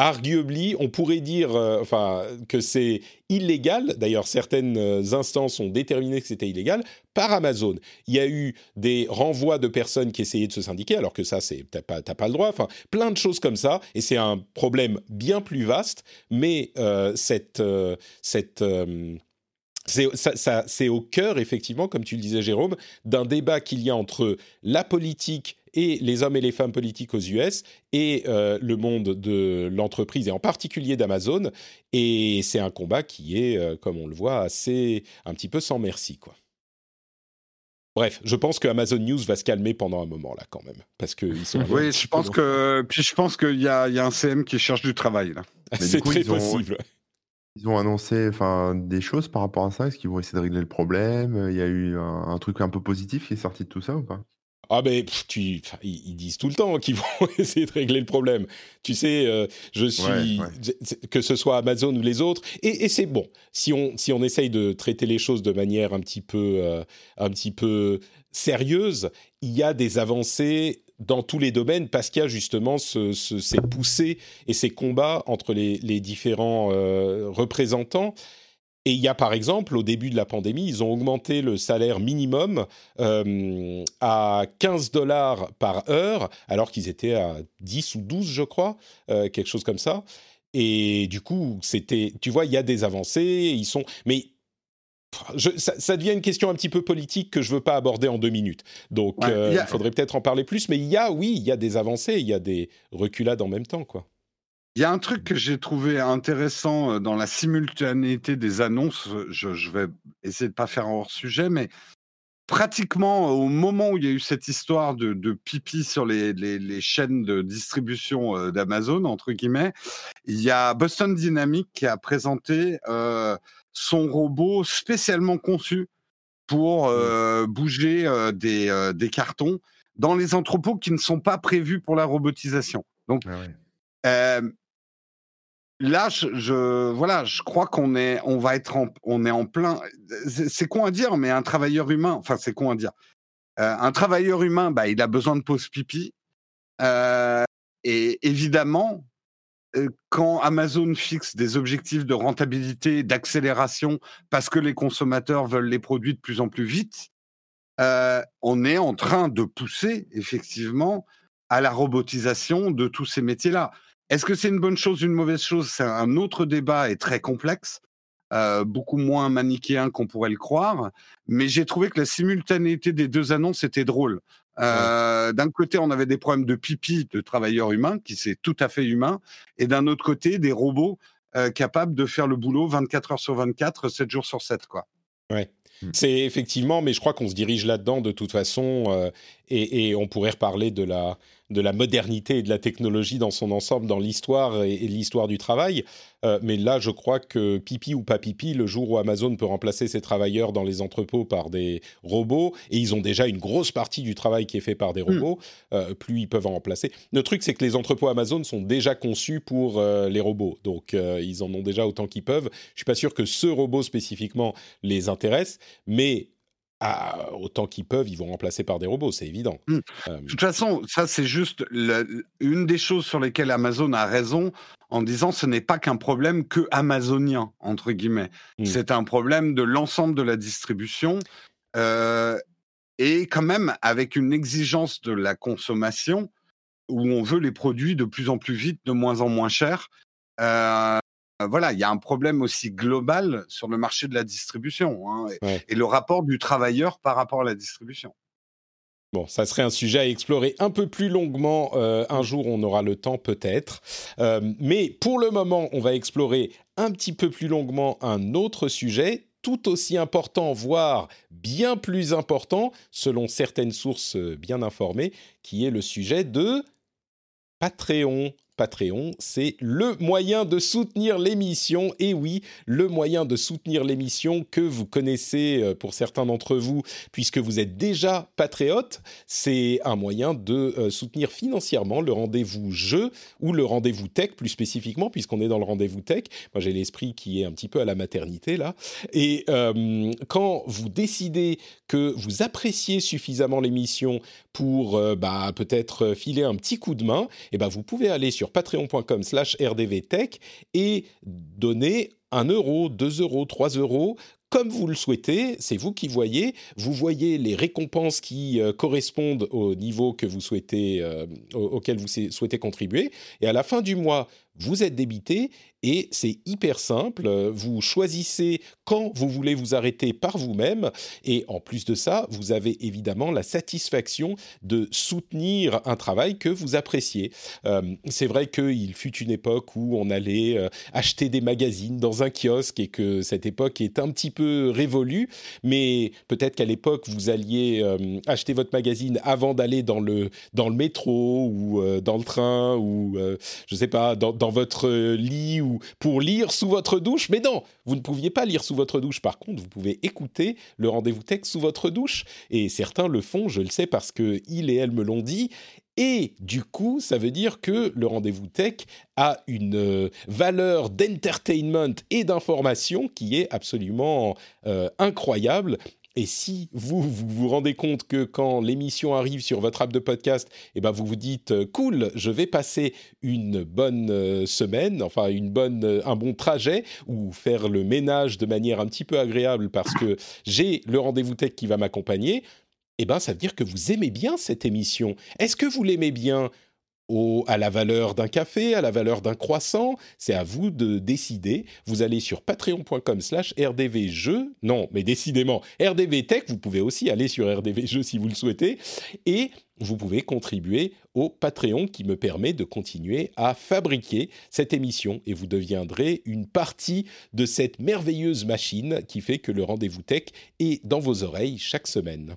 arguably, on pourrait dire euh, enfin, que c'est illégal, d'ailleurs certaines euh, instances ont déterminé que c'était illégal, par Amazon. Il y a eu des renvois de personnes qui essayaient de se syndiquer, alors que ça, c'est t'as pas, le droit, enfin, plein de choses comme ça, et c'est un problème bien plus vaste, mais euh, cette... cette c'est au cœur, effectivement, comme tu le disais, Jérôme, d'un débat qu'il y a entre la politique et les hommes et les femmes politiques aux US et euh, le monde de l'entreprise et en particulier d'Amazon. Et c'est un combat qui est, euh, comme on le voit, assez un petit peu sans merci, quoi. Bref, je pense que Amazon News va se calmer pendant un moment là quand même, parce que ils sont. [laughs] Oui, je pense que puis je pense qu'il y, y a, un CM qui cherche du travail là. [laughs] C'est très possible. Ils ont annoncé enfin, des choses par rapport à ça. Est-ce qu'ils vont essayer de régler le problème? Il y a eu un, un, truc un peu positif qui est sorti de tout ça ou pas? Ah ben, tu, ils, disent tout le temps qu'ils [laughs] vont essayer de régler le problème. Tu sais, euh, je suis que ce soit Amazon ou les autres, et, c'est bon. Si on si on essaye de traiter les choses de manière un petit peu euh, un petit peu sérieuse, il y a des avancées dans tous les domaines parce qu'il y a justement ce, ces poussées et ces combats entre les, les différents euh, représentants. Et il y a par exemple, au début de la pandémie, ils ont augmenté le salaire minimum euh, à 15 dollars par heure, alors qu'ils étaient à 10 ou 12, je crois, euh, quelque chose comme ça. Et du coup, c'était, tu vois, il y a des avancées, ils sont, mais je, ça, devient une question un petit peu politique que je veux pas aborder en deux minutes. Donc, euh, il faudrait peut-être en parler plus. Mais il y a, oui, il y a des avancées, il y a des reculades en même temps, quoi. Il y a un truc que j'ai trouvé intéressant dans la simultanéité des annonces. Je, vais essayer de pas faire hors sujet, mais pratiquement au moment où il y a eu cette histoire de, pipi sur les, chaînes de distribution d'Amazon, entre guillemets, il y a Boston Dynamics qui a présenté euh, son robot spécialement conçu pour mmh. euh, bouger des, des, cartons dans les entrepôts qui ne sont pas prévus pour la robotisation. Donc, ah là, je, voilà, je crois qu'on est, on va être, en, on est en plein. C'est con à dire, mais un travailleur humain, enfin c'est con à dire. Euh, un travailleur humain, bah, il a besoin de pause pipi. Euh, et évidemment, euh, quand Amazon fixe des objectifs de rentabilité, d'accélération, parce que les consommateurs veulent les produits de plus en plus vite, on est en train de pousser effectivement à la robotisation de tous ces métiers-là. Est-ce que c'est une bonne chose, une mauvaise chose? C'est un autre débat et très complexe, euh, beaucoup moins manichéen qu'on pourrait le croire. Mais j'ai trouvé que la simultanéité des deux annonces était drôle. Euh, d'un côté, on avait des problèmes de pipi de travailleurs humains, qui c'est tout à fait humain, et d'un autre côté, des robots euh, capables de faire le boulot 24 heures sur 24, 7 jours sur 7. Quoi. Ouais. Mmh. C'est effectivement, mais je crois qu'on se dirige là-dedans de toute façon, et, et, on pourrait reparler de la, de la modernité et de la technologie dans son ensemble, dans l'histoire et, l'histoire du travail. Euh, mais là, je crois que pipi ou pas pipi, le jour où Amazon peut remplacer ses travailleurs dans les entrepôts par des robots, et ils ont déjà une grosse partie du travail qui est fait par des hmm. robots, euh, plus ils peuvent en remplacer. Le truc, c'est que les entrepôts Amazon sont déjà conçus pour euh, les robots, donc ils en ont déjà autant qu'ils peuvent. Je suis pas sûr que ce robot spécifiquement les intéresse, mais autant qu'ils peuvent, ils vont remplacer par des robots, c'est évident. Mmh. De toute façon, ça c'est juste une des choses sur lesquelles Amazon a raison en disant ce n'est pas qu'un problème que amazonien entre guillemets. Mmh. C'est un problème de l'ensemble de la distribution et quand même avec une exigence de la consommation où on veut les produits de plus en plus vite, de moins en moins chers. Euh, voilà, il y a un problème aussi global sur le marché de la distribution hein, et, le rapport du travailleur par rapport à la distribution. Bon, ça serait un sujet à explorer un peu plus longuement. Euh, un jour, on aura le temps peut-être. Euh, mais pour le moment, on va explorer un petit peu plus longuement un autre sujet tout aussi important, voire bien plus important, selon certaines sources bien informées, qui est le sujet de Patreon. Patreon, c'est le moyen de soutenir l'émission. Et oui, le moyen de soutenir l'émission que vous connaissez euh, pour certains d'entre vous, puisque vous êtes déjà patriote, c'est un moyen de euh, soutenir financièrement le rendez-vous jeu ou le rendez-vous tech plus spécifiquement, puisqu'on est dans le rendez-vous tech. Moi, j'ai l'esprit qui est un petit peu à la maternité là. Et euh, quand vous décidez que vous appréciez suffisamment l'émission pour bah, peut-être filer un petit coup de main, et eh ben vous pouvez aller sur patreon.com slash rdvtech et donner 1 euro, 2 euros, 3 euros comme vous le souhaitez, c'est vous qui voyez. Vous voyez les récompenses qui euh, correspondent au niveau que vous souhaitez, euh, auquel vous souhaitez contribuer. Et à la fin du mois, vous êtes débité et c'est hyper simple. Vous choisissez quand vous voulez vous arrêter par vous-même et en plus de ça, vous avez évidemment la satisfaction de soutenir un travail que vous appréciez. Euh, c'est vrai qu'il fut une époque où on allait euh, acheter des magazines dans un kiosque et que cette époque est un petit peu révolue, mais peut-être qu'à l'époque vous alliez euh, acheter votre magazine avant d'aller dans le dans le métro ou dans le train ou je sais pas dans dans votre lit ou pour lire sous votre douche. Mais non, vous ne pouviez pas lire sous votre douche. Par contre, vous pouvez écouter le rendez-vous tech sous votre douche. Et certains le font, je le sais parce que il et elle me l'ont dit. Et du coup, ça veut dire que le rendez-vous tech a une euh, valeur d'entertainment et d'information qui est absolument euh, incroyable. Et si vous, vous rendez compte que quand l'émission arrive sur votre app de podcast, eh ben vous vous dites euh, cool, je vais passer une bonne euh, semaine, enfin une bonne, euh, un bon trajet ou faire le ménage de manière un petit peu agréable parce que j'ai le rendez-vous tech qui va m'accompagner, eh ben ça veut dire que vous aimez bien cette émission. Est-ce que vous l'aimez bien à la valeur d'un café, à la valeur d'un croissant. C'est à vous de décider. Vous allez sur patreon.com slash rdvjeux. Non, mais décidément, rdvtech, vous pouvez aussi aller sur rdvjeux si vous le souhaitez. Et vous pouvez contribuer au Patreon qui me permet de continuer à fabriquer cette émission et vous deviendrez une partie de cette merveilleuse machine qui fait que le rendez-vous tech est dans vos oreilles chaque semaine.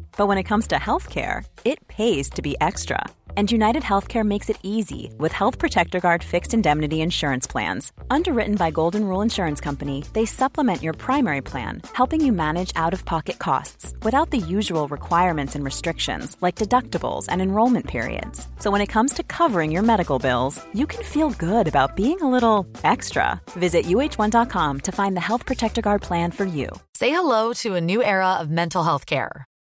but when it comes to healthcare, it pays to be extra. And United Healthcare makes it easy with Health Protector Guard fixed indemnity insurance plans. Underwritten by Golden Rule Insurance Company, they supplement your primary plan, helping you manage out of pocket costs without the usual requirements and restrictions like deductibles and enrollment periods. So when it comes to covering your medical bills, you can feel good about being a little extra. Visit uh1.com to find the Health Protector Guard plan for you. Say hello to a new era of mental health care.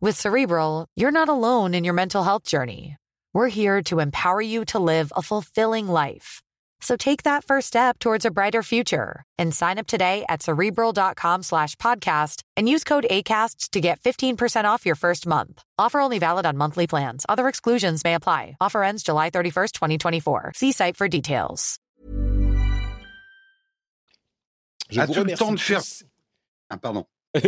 With Cerebral, you're not alone in your mental health journey. We're here to empower you to live a fulfilling life. So take that first step towards a brighter future and sign up today at cerebral.com slash podcast and use code ACasts to get 15% off your first month. Offer only valid on monthly plans. Other exclusions may apply. Offer ends July 31st, 2024. See site for details. Je vous As-tu le temps de faire- Ah, pardon. [laughs]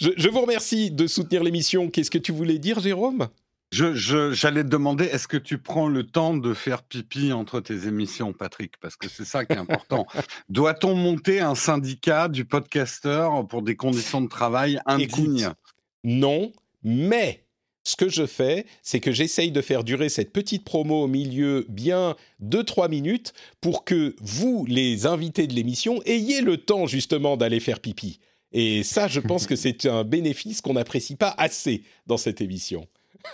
je, je vous remercie de soutenir l'émission. Qu'est-ce que tu voulais dire, Jérôme? Je, je- j'allais te demander, est-ce que tu prends le temps de faire pipi entre tes émissions, Patrick? Parce que c'est ça qui est important. [laughs] Doit-on monter un syndicat du podcasteur pour des conditions de travail indignes? Écoute, Non, mais ce que je fais, c'est que j'essaye de faire durer cette petite promo au milieu bien 2-3 minutes pour que vous, les invités de l'émission, ayez le temps justement d'aller faire pipi. Et ça, je pense que c'est un bénéfice qu'on n'apprécie pas assez dans cette émission.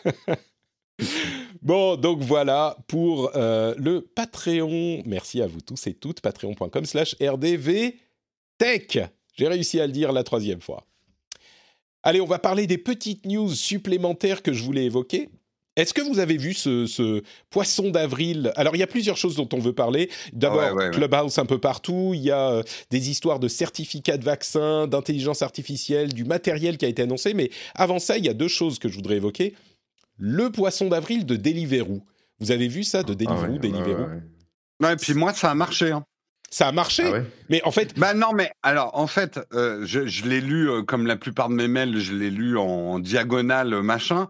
[laughs] bon, donc voilà pour euh, le Patreon. Merci à vous tous et toutes. Patreon.com slash rdvtech. J'ai réussi à le dire la troisième fois. Allez, on va parler des petites news supplémentaires que je voulais évoquer. Est-ce que vous avez vu ce, ce poisson d'avril? Alors, il y a plusieurs choses dont on veut parler. D'abord, Ouais, ouais, ouais. Clubhouse un peu partout. Il y a euh, des histoires de certificats de vaccins, d'intelligence artificielle, du matériel qui a été annoncé. Mais avant ça, il y a deux choses que je voudrais évoquer. Le poisson d'avril de Deliveroo. Vous avez vu ça de Deliveroo, Ah Deliveroo? Ouais, ouais. Ouais, et puis moi, ça a marché. hein. Ça a marché, Ah ouais? Mais en fait, Bah non, mais alors en fait, euh, je, je l'ai lu euh, comme la plupart de mes mails, je l'ai lu en diagonale, euh, machin.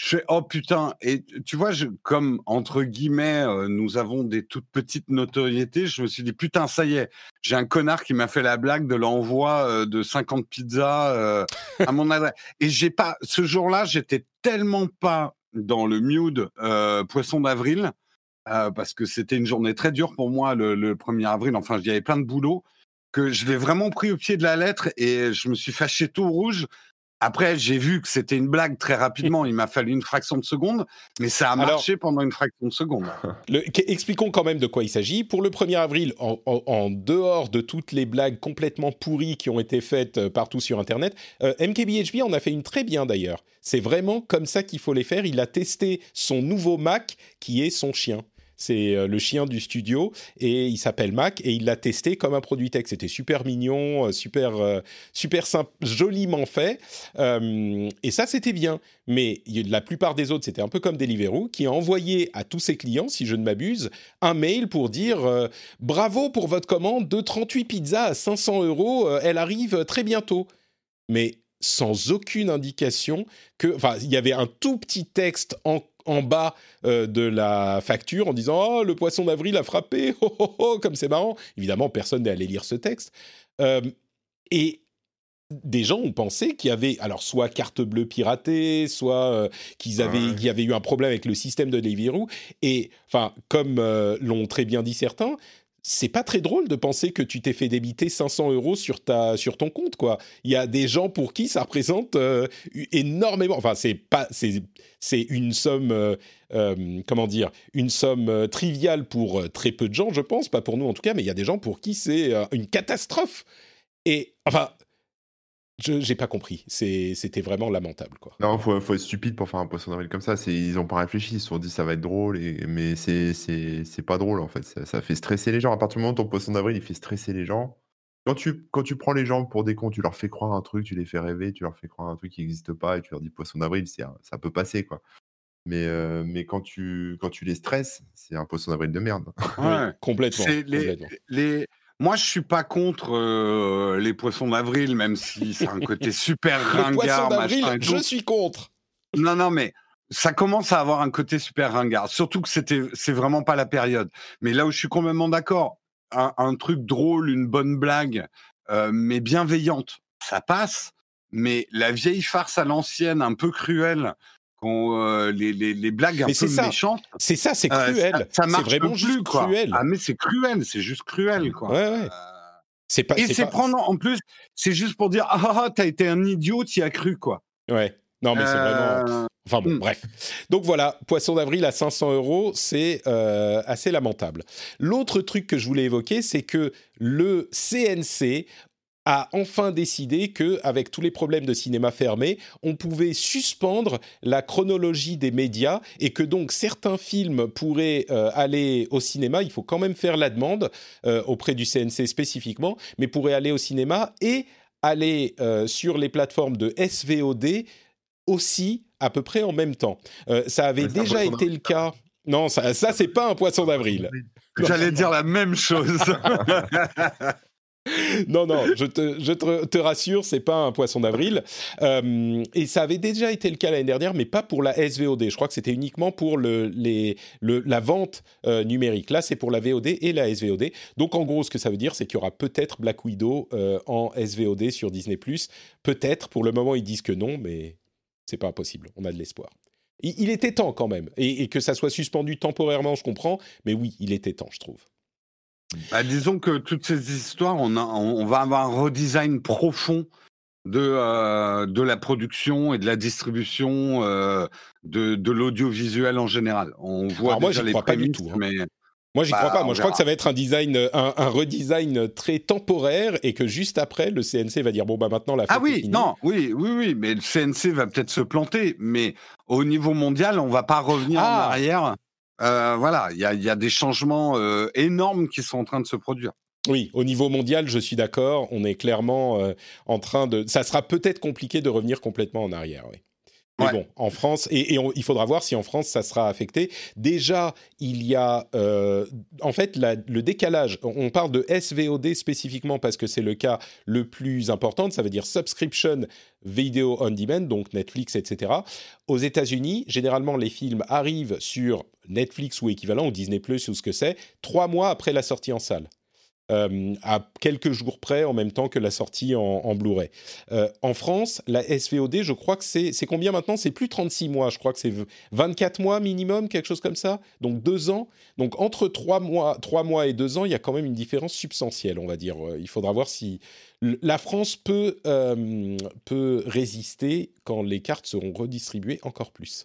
Je fais oh putain et tu vois, comme entre guillemets, euh, nous avons des toutes petites notoriétés. Je me suis dit putain, ça y est, j'ai un connard qui m'a fait la blague de l'envoi euh, de 50 pizzas euh, à mon adresse. Et j'ai pas, ce jour-là, j'étais tellement pas dans le euh, poisson d'avril parce que c'était une journée très dure pour moi le, le 1er avril. Enfin, il y avait plein de boulot que je l'ai vraiment pris au pied de la lettre et je me suis fâché tout rouge. Après, j'ai vu que c'était une blague très rapidement. Il m'a fallu une fraction de seconde, mais ça a Alors- marché pendant une fraction de seconde. [laughs] Le- expliquons quand même de quoi il s'agit. Pour le 1er avril, en, en- en dehors de toutes les blagues complètement pourries qui ont été faites euh, partout sur Internet, euh, MKBHD en a fait une très bien d'ailleurs. C'est vraiment comme ça qu'il faut les faire. Il a testé son nouveau Mac qui est son chien. C'est euh, le chien du studio et il s'appelle Mac et il l'a testé comme un produit tech. C'était super mignon, euh, super, euh, super simple, joliment fait. Et ça, c'était bien. Mais la plupart des autres, c'était un peu comme Deliveroo, qui a envoyé à tous ses clients, si je ne m'abuse, un mail pour dire bravo pour votre commande de 38 pizzas à 500 euros, elle arrive très bientôt. Mais sans aucune indication que, enfin, il y avait un tout petit texte en, en bas euh, de la facture en disant oh le poisson d'avril a frappé, [laughs] oh, oh, oh, comme c'est marrant. Évidemment, personne n'est allé lire ce texte. Euh, et des gens ont pensé qu'il y avait alors soit carte bleue piratée, soit euh, qu'ils avaient Ouais. qu'il y avait eu un problème avec le système de Deliveroo. Et enfin, comme l'ont très bien dit certains, c'est pas très drôle de penser que tu t'es fait débiter 500 euros sur ta sur ton compte quoi. Il y a des gens pour qui ça représente euh, énormément. Enfin c'est pas c'est c'est une somme euh, euh, comment dire une somme triviale pour très peu de gens je pense pas pour nous en tout cas mais il y a des gens pour qui c'est une catastrophe. Et enfin je n'ai pas compris. C'était vraiment lamentable, quoi. Non, faut, faut être stupide pour faire un poisson d'avril comme ça. Ils n'ont pas réfléchi. Ils se sont dit ça va être drôle, et... mais c'est pas drôle en fait. Ça, fait stresser les gens. À partir du moment où ton poisson d'avril il fait stresser les gens, quand tu, quand tu prends les gens pour des cons, tu leur fais croire un truc, tu les fais rêver, tu leur fais croire un truc qui n'existe pas, et tu leur dis poisson d'avril, ça peut passer, quoi. Mais, euh, mais quand, tu, quand tu les stresses, c'est un poisson d'avril de merde. Ouais, [laughs] complètement. Les, les, moi, je suis pas contre euh, les poissons d'avril, même si c'est un côté [laughs] super ringard. d'avril, je suis contre. Non, non, mais ça commence à avoir un côté super ringard. Surtout que c'était, c'est vraiment pas la période. Mais là où je suis complètement d'accord, un, truc drôle, une bonne blague, euh, mais bienveillante, ça passe. Mais la vieille farce à l'ancienne, un peu cruelle, euh, les, les, les, blagues un peu méchantes. C'est ça, c'est euh, cruel. ça, marche c'est vraiment juste cruel. Ah mais c'est cruel, c'est juste cruel quoi. Ouais, ouais. Euh, c'est pas. Et c'est prendre en plus, c'est juste pour dire ah, ah, ah t'as été un idiot, t'y as cru quoi. Ouais. Non mais c'est vraiment. Enfin bon, hmm. bref. Donc voilà, Poisson d'avril à 500 euros, c'est assez lamentable. L'autre truc que je voulais évoquer, c'est que le CNC a enfin décidé que, avec tous les problèmes de cinéma fermé, on pouvait suspendre la chronologie des médias et que donc certains films pourraient euh, aller au cinéma. Il faut quand même faire la demande euh, auprès du CNC spécifiquement, mais pourraient aller au cinéma et aller euh, sur les plateformes de SVOD aussi à peu près en même temps. ça avait déjà été le cas. Non, ça, ça c'est pas un poisson d'avril. J'allais dire la même chose. [laughs] non, non, je te, je te, rassure, c'est pas un poisson d'avril. Euh, et ça avait déjà été le cas l'année dernière, mais pas pour la SVOD. Je crois que c'était uniquement pour le, la vente euh, numérique. Là, c'est pour la VOD et la SVOD. Donc, en gros, ce que ça veut dire, c'est qu'il y aura peut-être Black Widow euh, en SVOD sur Disney+. Peut-être. Pour le moment, ils disent que non, mais c'est pas impossible. On a de l'espoir. Il, était temps quand même. et que ça soit suspendu temporairement, je comprends. Mais oui, il était temps, je trouve. Bah, disons que toutes ces histoires, on, a, on va avoir un redesign profond de, euh, de la production et de la distribution euh, de, de l'audiovisuel en général. On voit Alors moi, déjà les crois pas du tout. Hein. Mais... Moi, j'y crois bah, pas. Moi, je crois que ça va être un design, un, un, redesign très temporaire et que juste après, le CNC va dire bon bah maintenant la. Ah oui, non, oui, oui, oui, mais le CNC va peut-être se planter, mais au niveau mondial, on va pas revenir en ah! arrière. Euh, voilà, il y a, des changements euh, énormes qui sont en train de se produire. Oui, au niveau mondial, je suis d'accord. On est clairement euh, en train de. Ça sera peut-être compliqué de revenir complètement en arrière. Oui. Mais bon, en France, et, il faudra voir si en France ça sera affecté. Déjà, il y a euh, en fait le décalage. On parle de SVOD spécifiquement parce que c'est le cas le plus important. Ça veut dire subscription video on demand, donc Netflix, etc. Aux États-Unis, généralement, les films arrivent sur Netflix ou équivalent, ou Disney Plus ou ce que c'est, trois mois après la sortie en salle. Euh, à quelques jours près en même temps que la sortie en, Blu-ray. Euh, en France, la SVOD, je crois que c'est combien maintenant? C'est plus 36 mois, je crois que c'est 24 mois minimum, quelque chose comme ça. Donc deux ans. Donc entre 3 mois, 3 mois et 2 ans, il y a quand même une différence substantielle, on va dire. Euh, il faudra voir si la France peut, peut résister quand les cartes seront redistribuées encore plus.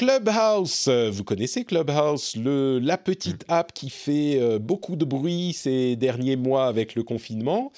Clubhouse, euh, vous connaissez Clubhouse, le, la petite mm. app qui fait euh, beaucoup de bruit ces derniers mois avec le confinement.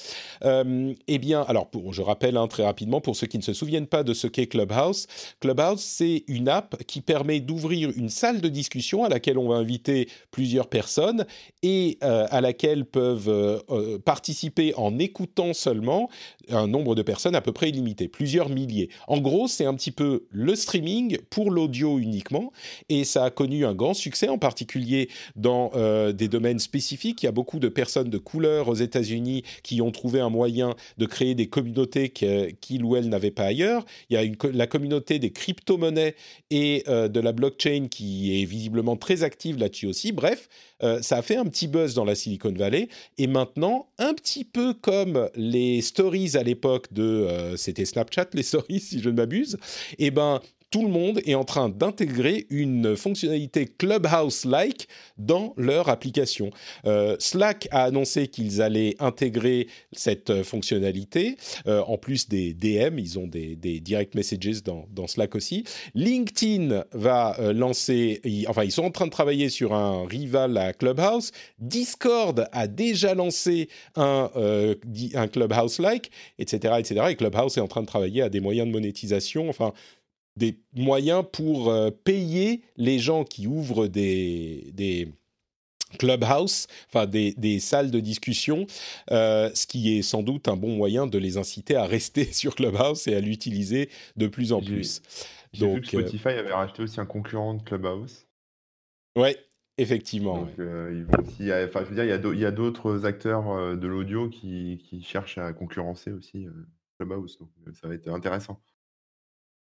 Euh, eh bien, alors pour, je rappelle hein, très rapidement pour ceux qui ne se souviennent pas de ce qu'est Clubhouse. Clubhouse, c'est une app qui permet d'ouvrir une salle de discussion à laquelle on va inviter plusieurs personnes et à laquelle peuvent participer en écoutant seulement un nombre de personnes à peu près illimité, plusieurs milliers. En gros, c'est un petit peu le streaming pour l'audio uniquement, et ça a connu un grand succès, en particulier dans euh, des domaines spécifiques. Il y a beaucoup de personnes de couleur aux États-Unis qui ont trouvé un moyen de créer des communautés qu'ils ou elles n'avaient pas ailleurs. Il y a la communauté des crypto-monnaies et euh, de la blockchain qui est visiblement très active là-dessus aussi. Bref, euh, ça a fait un petit buzz dans la Silicon Valley, et maintenant, un petit peu comme les stories à l'époque de, c'était Snapchat, les stories [laughs] si je ne m'abuse, et eh ben tout le monde est en train d'intégrer une fonctionnalité Clubhouse-like dans leur application. Euh, Slack a annoncé qu'ils allaient intégrer cette euh, fonctionnalité, euh, en plus des DM, ils ont des, direct messages dans, Slack aussi. LinkedIn va lancer, enfin ils sont en train de travailler sur un rival à Clubhouse. Discord a déjà lancé un, un Clubhouse-like, etc., etc. Et Clubhouse est en train de travailler à des moyens de monétisation. Enfin, des moyens pour euh, payer les gens qui ouvrent des, des clubhouse, enfin des, des, salles de discussion, euh, ce qui est sans doute un bon moyen de les inciter à rester [laughs] sur Clubhouse et à l'utiliser de plus en plus. Donc, vu que euh, Spotify avait racheté aussi un concurrent de Clubhouse. Ouais, effectivement. Donc, ils vont aussi, enfin, je veux dire, il y a d'autres acteurs de l'audio qui, qui, cherchent à concurrencer aussi Clubhouse. Donc, ça va être intéressant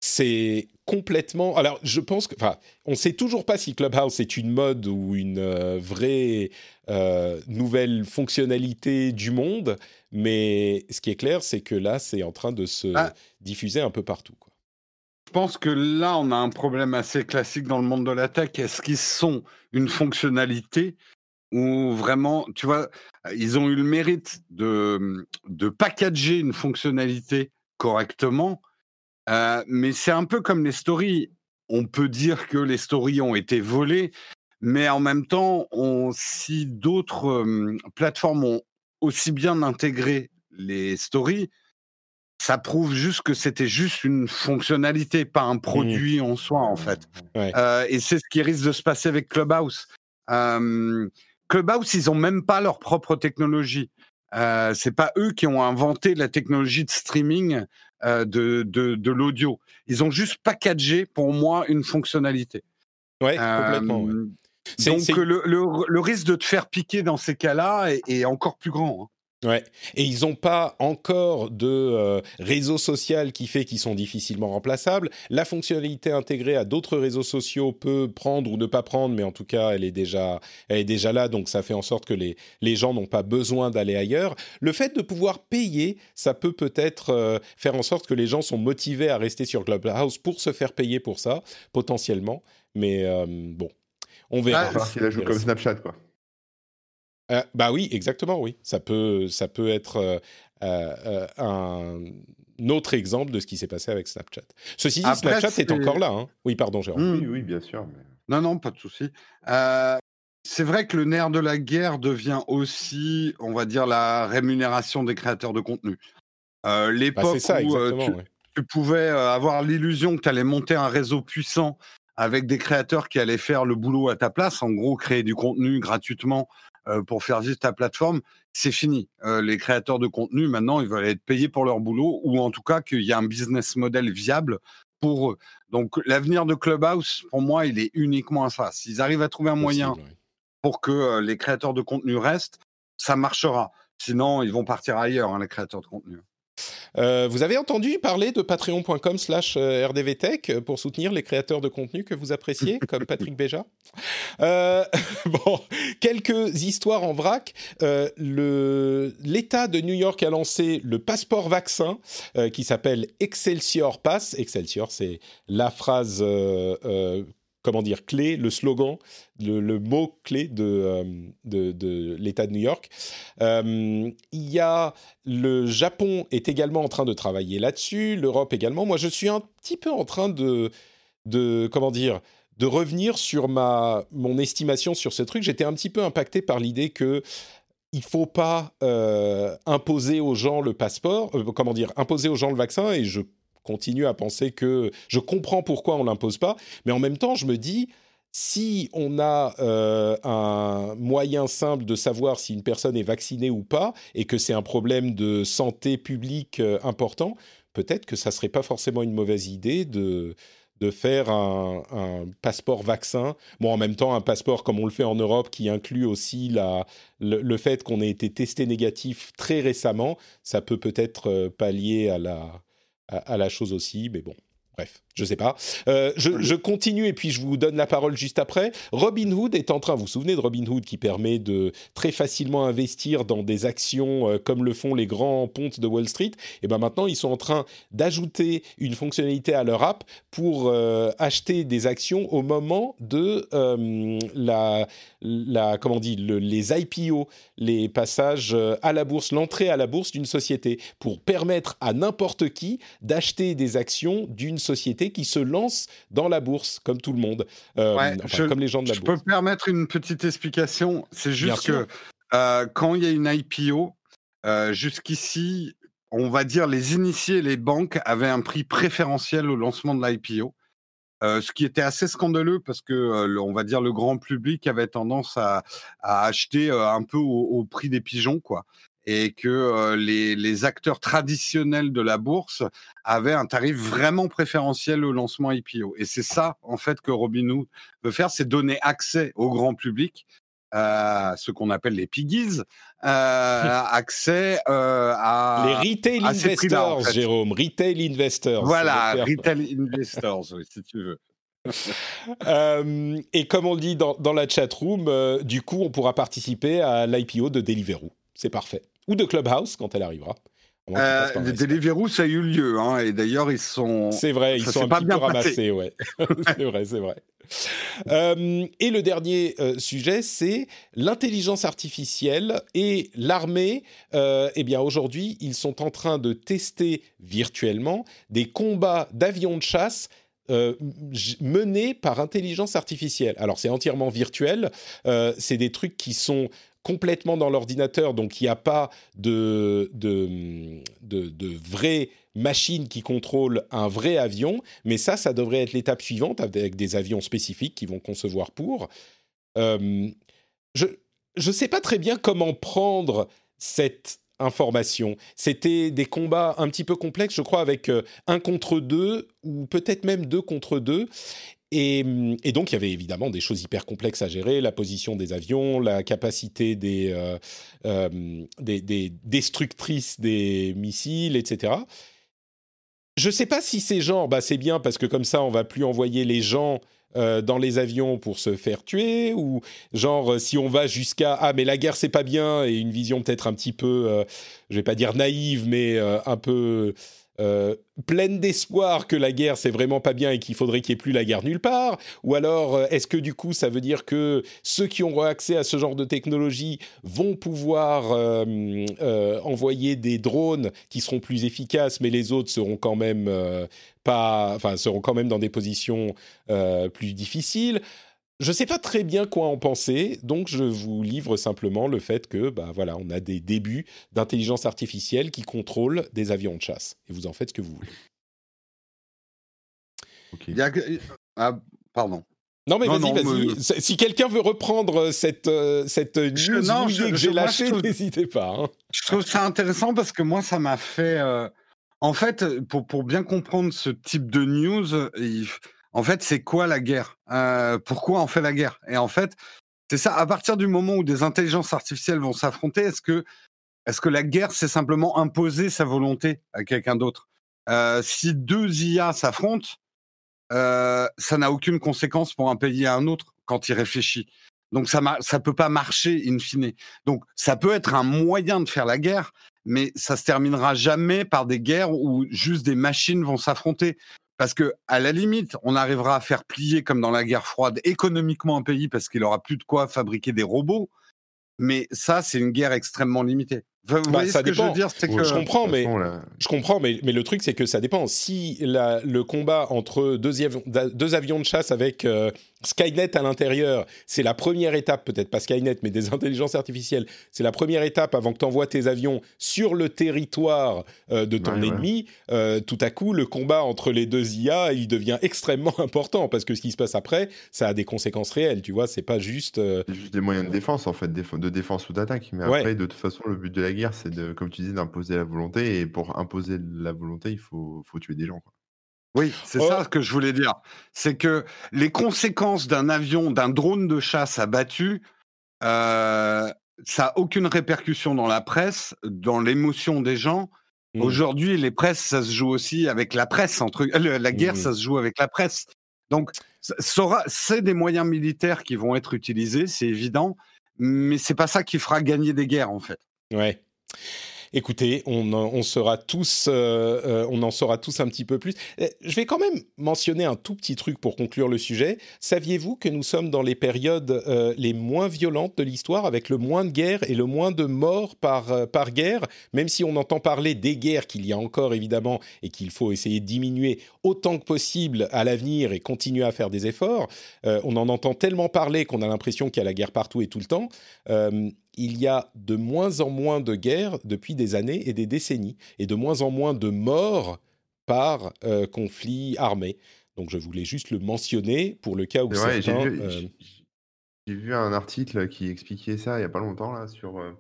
c'est complètement. Alors, je pense que. Enfin, on ne sait toujours pas si Clubhouse est une mode ou une euh, vraie euh, nouvelle fonctionnalité du monde, mais ce qui est clair, c'est que là, c'est en train de se ah. diffuser un peu partout. Quoi. Je pense que là, on a un problème assez classique dans le monde de la tech. Est-ce qu'ils sont une fonctionnalité ou vraiment, tu vois, ils ont eu le mérite de, de packager une fonctionnalité correctement euh, mais c'est un peu comme les stories. On peut dire que les stories ont été volées, mais en même temps, si d'autres plateformes ont aussi bien intégré les stories, ça prouve juste que c'était juste une fonctionnalité, pas un mmh. produit en soi, en fait. Euh, et c'est ce qui risque de se passer avec Clubhouse. Clubhouse, ils ont même pas leur propre technologie. Euh, c'est pas eux qui ont inventé la technologie de streaming euh, de, de, l'audio. Ils ont juste packagé pour moi une fonctionnalité. Ouais, complètement. Euh, donc le, le, risque de te faire piquer dans ces cas-là est, encore plus grand. Hein. Ouais, et ils n'ont pas encore de euh, réseau social qui fait qu'ils sont difficilement remplaçables. La fonctionnalité intégrée à d'autres réseaux sociaux peut prendre ou ne pas prendre, mais en tout cas, elle est déjà, elle est déjà là, donc ça fait en sorte que les, les gens n'ont pas besoin d'aller ailleurs. Le fait de pouvoir payer, ça peut peut-être euh, faire en sorte que les gens sont motivés à rester sur Clubhouse pour se faire payer pour ça, potentiellement. Mais euh, bon, on verra. Ah, qu'il a joué comme Snapchat, quoi. Euh, bah oui, exactement, oui. Ça peut, ça peut être euh, euh, un autre exemple de ce qui s'est passé avec Snapchat. Ceci dit, Snapchat est... encore là. Hein. Oui, pardon, Jérôme. Oui, oui, bien sûr. Non, non, pas de souci. c'est vrai que le nerf de la guerre devient aussi, on va dire, la rémunération des créateurs de contenu. L'époque bah, où tu, pouvais avoir l'illusion que tu allais monter un réseau puissant avec des créateurs qui allaient faire le boulot à ta place, en gros créer du contenu gratuitement euh, pour faire vivre ta plateforme, c'est fini. Euh, les créateurs de contenu, maintenant, ils veulent être payés pour leur boulot ou en tout cas qu'il y a un business model viable pour eux. Donc l'avenir de Clubhouse, pour moi, il est uniquement à ça. S'ils arrivent à trouver un moyen pour que euh, les créateurs de contenu restent, ça marchera. Sinon, ils vont partir ailleurs, hein, les créateurs de contenu. Euh, vous avez entendu parler de patreon.com slash euh, rdvtech euh, pour soutenir les créateurs de contenu que vous appréciez, [laughs] comme Patrick Béja? [laughs] Bon, quelques histoires en vrac. L'État de New York a lancé le passeport vaccin qui s'appelle Excelsior Pass. Excelsior, c'est la phrase comment dire, clé, le slogan, le, mot clé de, euh, de, l'État de New York. Euh, il y a le Japon est également en train de travailler là-dessus, l'Europe également. Moi, je suis un petit peu en train de, de comment dire, de revenir sur ma mon estimation sur ce truc. J'étais un petit peu impacté par l'idée que il faut pas euh, imposer aux gens le passeport, comment dire, imposer aux gens le vaccin, et je continue à penser que je comprends pourquoi on l'impose pas, mais en même temps, je me dis, si on a euh, un moyen simple de savoir si une personne est vaccinée ou pas, et que c'est un problème de santé publique euh, important, peut-être que ça serait pas forcément une mauvaise idée de de faire un, passeport vaccin. Bon, en même temps, un passeport comme on le fait en Europe, qui inclut aussi la, le, fait qu'on ait été testé négatif très récemment, ça peut peut-être euh, pallier à la, à, la chose aussi, mais bon. Bref, je sais pas. Euh, je, continue et puis je vous donne la parole juste après. Robinhood est en train, vous vous souvenez de Robinhood qui permet de très facilement investir dans des actions euh, comme le font les grands pontes de Wall Street. Et ben maintenant, ils sont en train d'ajouter une fonctionnalité à leur app pour euh, acheter des actions au moment de la, comment on dit, le, les IPO, les passages à la bourse, l'entrée à la bourse d'une société, pour permettre à n'importe qui d'acheter des actions d'une société qui se lance dans la bourse, comme tout le monde, euh, Ouais, enfin, je- comme les gens de la Je bourse. peux permettre une petite explication. C'est juste que euh, quand il y a une IPO, euh, jusqu'ici, on va dire les initiés, les banques avaient un prix préférentiel au lancement de l'IPO. Euh, ce qui était assez scandaleux parce que, euh, le- on va dire, le grand public avait tendance à, à acheter euh, un peu au, au prix des pigeons, quoi. Et que euh, les, les acteurs traditionnels de la bourse avaient un tarif vraiment préférentiel au lancement IPO. Et c'est ça, en fait, que Robinhood veut faire, c'est donner accès au grand public, euh, ce qu'on appelle les piggies, euh, [laughs] accès euh, à... les retail investors, en fait. Jérôme, retail investors. Voilà, retail investors, oui, si tu veux. [laughs] Euh, et comme on le dit dans, dans la chat room, du coup, on pourra participer à l'IPO de Deliveroo. C'est parfait. Ou de Clubhouse quand elle arrivera. Euh, les. Deliveroo, ça a eu lieu, hein, et d'ailleurs, ils sont... C'est vrai, ils ça sont un pas petit peu bien passé. ramassés, ouais. [laughs] [laughs] c'est vrai, c'est vrai. Euh, et le dernier euh, sujet, c'est l'intelligence artificielle et l'armée. Euh, eh bien, aujourd'hui, ils sont en train de tester virtuellement des combats d'avions de chasse euh, menés par intelligence artificielle. Alors, c'est entièrement virtuel. Euh, c'est des trucs qui sont complètement dans l'ordinateur, donc il n'y a pas de, de, de, vraies machines qui contrôlent un vrai avion, mais ça, ça devrait être l'étape suivante avec des avions spécifiques qui vont concevoir pour. Euh, je ne sais pas très bien comment prendre cette information. C'était des combats un petit peu complexes, je crois, avec euh, un contre deux, ou peut-être même deux contre deux. Et, hum, et donc, il y avait évidemment des choses hyper complexes à gérer, la position des avions, la capacité des, euh, euh, des, des destructrices des missiles, etc. Je ne sais pas si c'est genre, bah c'est bien parce que comme ça, on va plus envoyer les gens euh, dans les avions pour se faire tuer, ou genre si on va jusqu'à ah mais la guerre c'est pas bien et une vision peut-être un petit peu, je vais pas dire naïve, mais un peu euh, pleine d'espoir que la guerre c'est vraiment pas bien et qu'il faudrait qu'il n'y ait plus la guerre nulle part Ou alors euh, est-ce que du coup ça veut dire que ceux qui auront accès à ce genre de technologie vont pouvoir euh, envoyer des drones qui seront plus efficaces, mais les autres seront quand même pas, enfin seront quand même dans des positions plus difficiles? Je ne sais pas très bien quoi en penser, donc je vous livre simplement le fait que, bah voilà, on a des débuts d'intelligence artificielle qui contrôlent des avions de chasse. Et vous en faites ce que vous voulez. Ok. Il y a que- Ah, pardon. Non mais vas-y, vas-y. mais- Si- quelqu'un veut reprendre cette, euh, cette Je- news non, je- que j'ai lâchée, trouve- n'hésitez pas. hein. Je trouve ça intéressant parce que moi, ça m'a fait. euh, En fait, pour, pour bien comprendre ce type de news, il en fait, c'est quoi la guerre? Euh, Pourquoi on fait la guerre? Et en fait, c'est ça. À partir du moment où des intelligences artificielles vont s'affronter, est-ce que, est-ce que la guerre, c'est simplement imposer sa volonté à quelqu'un d'autre? Euh, Si deux IA s'affrontent, euh, ça n'a aucune conséquence pour un pays à un autre quand il réfléchit. Donc ça ne peut pas marcher in fine. Donc ça peut être un moyen de faire la guerre, mais ça se terminera jamais par des guerres où juste des machines vont s'affronter. Parce que à la limite, on arrivera à faire plier comme dans la guerre froide économiquement un pays parce qu'il aura plus de quoi fabriquer des robots. Mais ça, c'est une guerre extrêmement limitée. Vous Bah, voyez ça ce que je dépend. veux dire, c'est Ouais, que Je comprends, mais façon, là- Je comprends, mais, mais le truc, c'est que ça dépend. Si la- le combat entre deux, avions- da- deux avions de chasse avec euh, Skynet à l'intérieur, c'est la première étape, peut-être pas Skynet, mais des [laughs] intelligences artificielles, c'est la première étape avant que tu envoies tes avions sur le territoire euh, de ton Ouais, ouais. ennemi, euh, tout à coup, le combat entre les deux IA, il devient [laughs] extrêmement important, parce que ce qui se passe après, ça a des conséquences réelles, tu vois, c'est pas juste... euh, C'est juste des moyens de défense, en fait, de défense ou d'attaque. Mais Ouais. après, de toute façon, le but de la guerre, c'est de, comme tu dis, d'imposer la volonté. Et pour imposer la volonté, il faut, faut tuer des gens. quoi. Oui, c'est Oh. ça que je voulais dire. C'est que les conséquences d'un avion, d'un drone de chasse abattu, euh, ça n'a aucune répercussion dans la presse, dans l'émotion des gens. Mm. Aujourd'hui, les presses, ça se joue aussi avec la presse. Entre... euh, La guerre, Mm. ça se joue avec la presse. Donc, c'est des moyens militaires qui vont être utilisés, c'est évident, mais c'est pas ça qui fera gagner des guerres, en fait. Ouais. Écoutez, on, sera tous, euh, euh, on en saura tous un petit peu plus. Euh, Je vais quand même mentionner un tout petit truc pour conclure le sujet. Saviez-vous que nous sommes dans les périodes les moins violentes de l'histoire, avec le moins de guerres et le moins de morts par, par guerre? Même si on entend parler des guerres qu'il y a encore évidemment et qu'il faut essayer de diminuer autant que possible à l'avenir et continuer à faire des efforts, on en entend tellement parler qu'on a l'impression qu'il y a la guerre partout et tout le temps. Il y a de moins en moins de guerres depuis des années et des décennies, et de moins en moins de morts par euh, conflit armé. Donc je voulais juste le mentionner pour le cas où j'ai certains... vu, euh, j'ai- vu un article qui expliquait ça il n'y a pas longtemps là, sur, euh,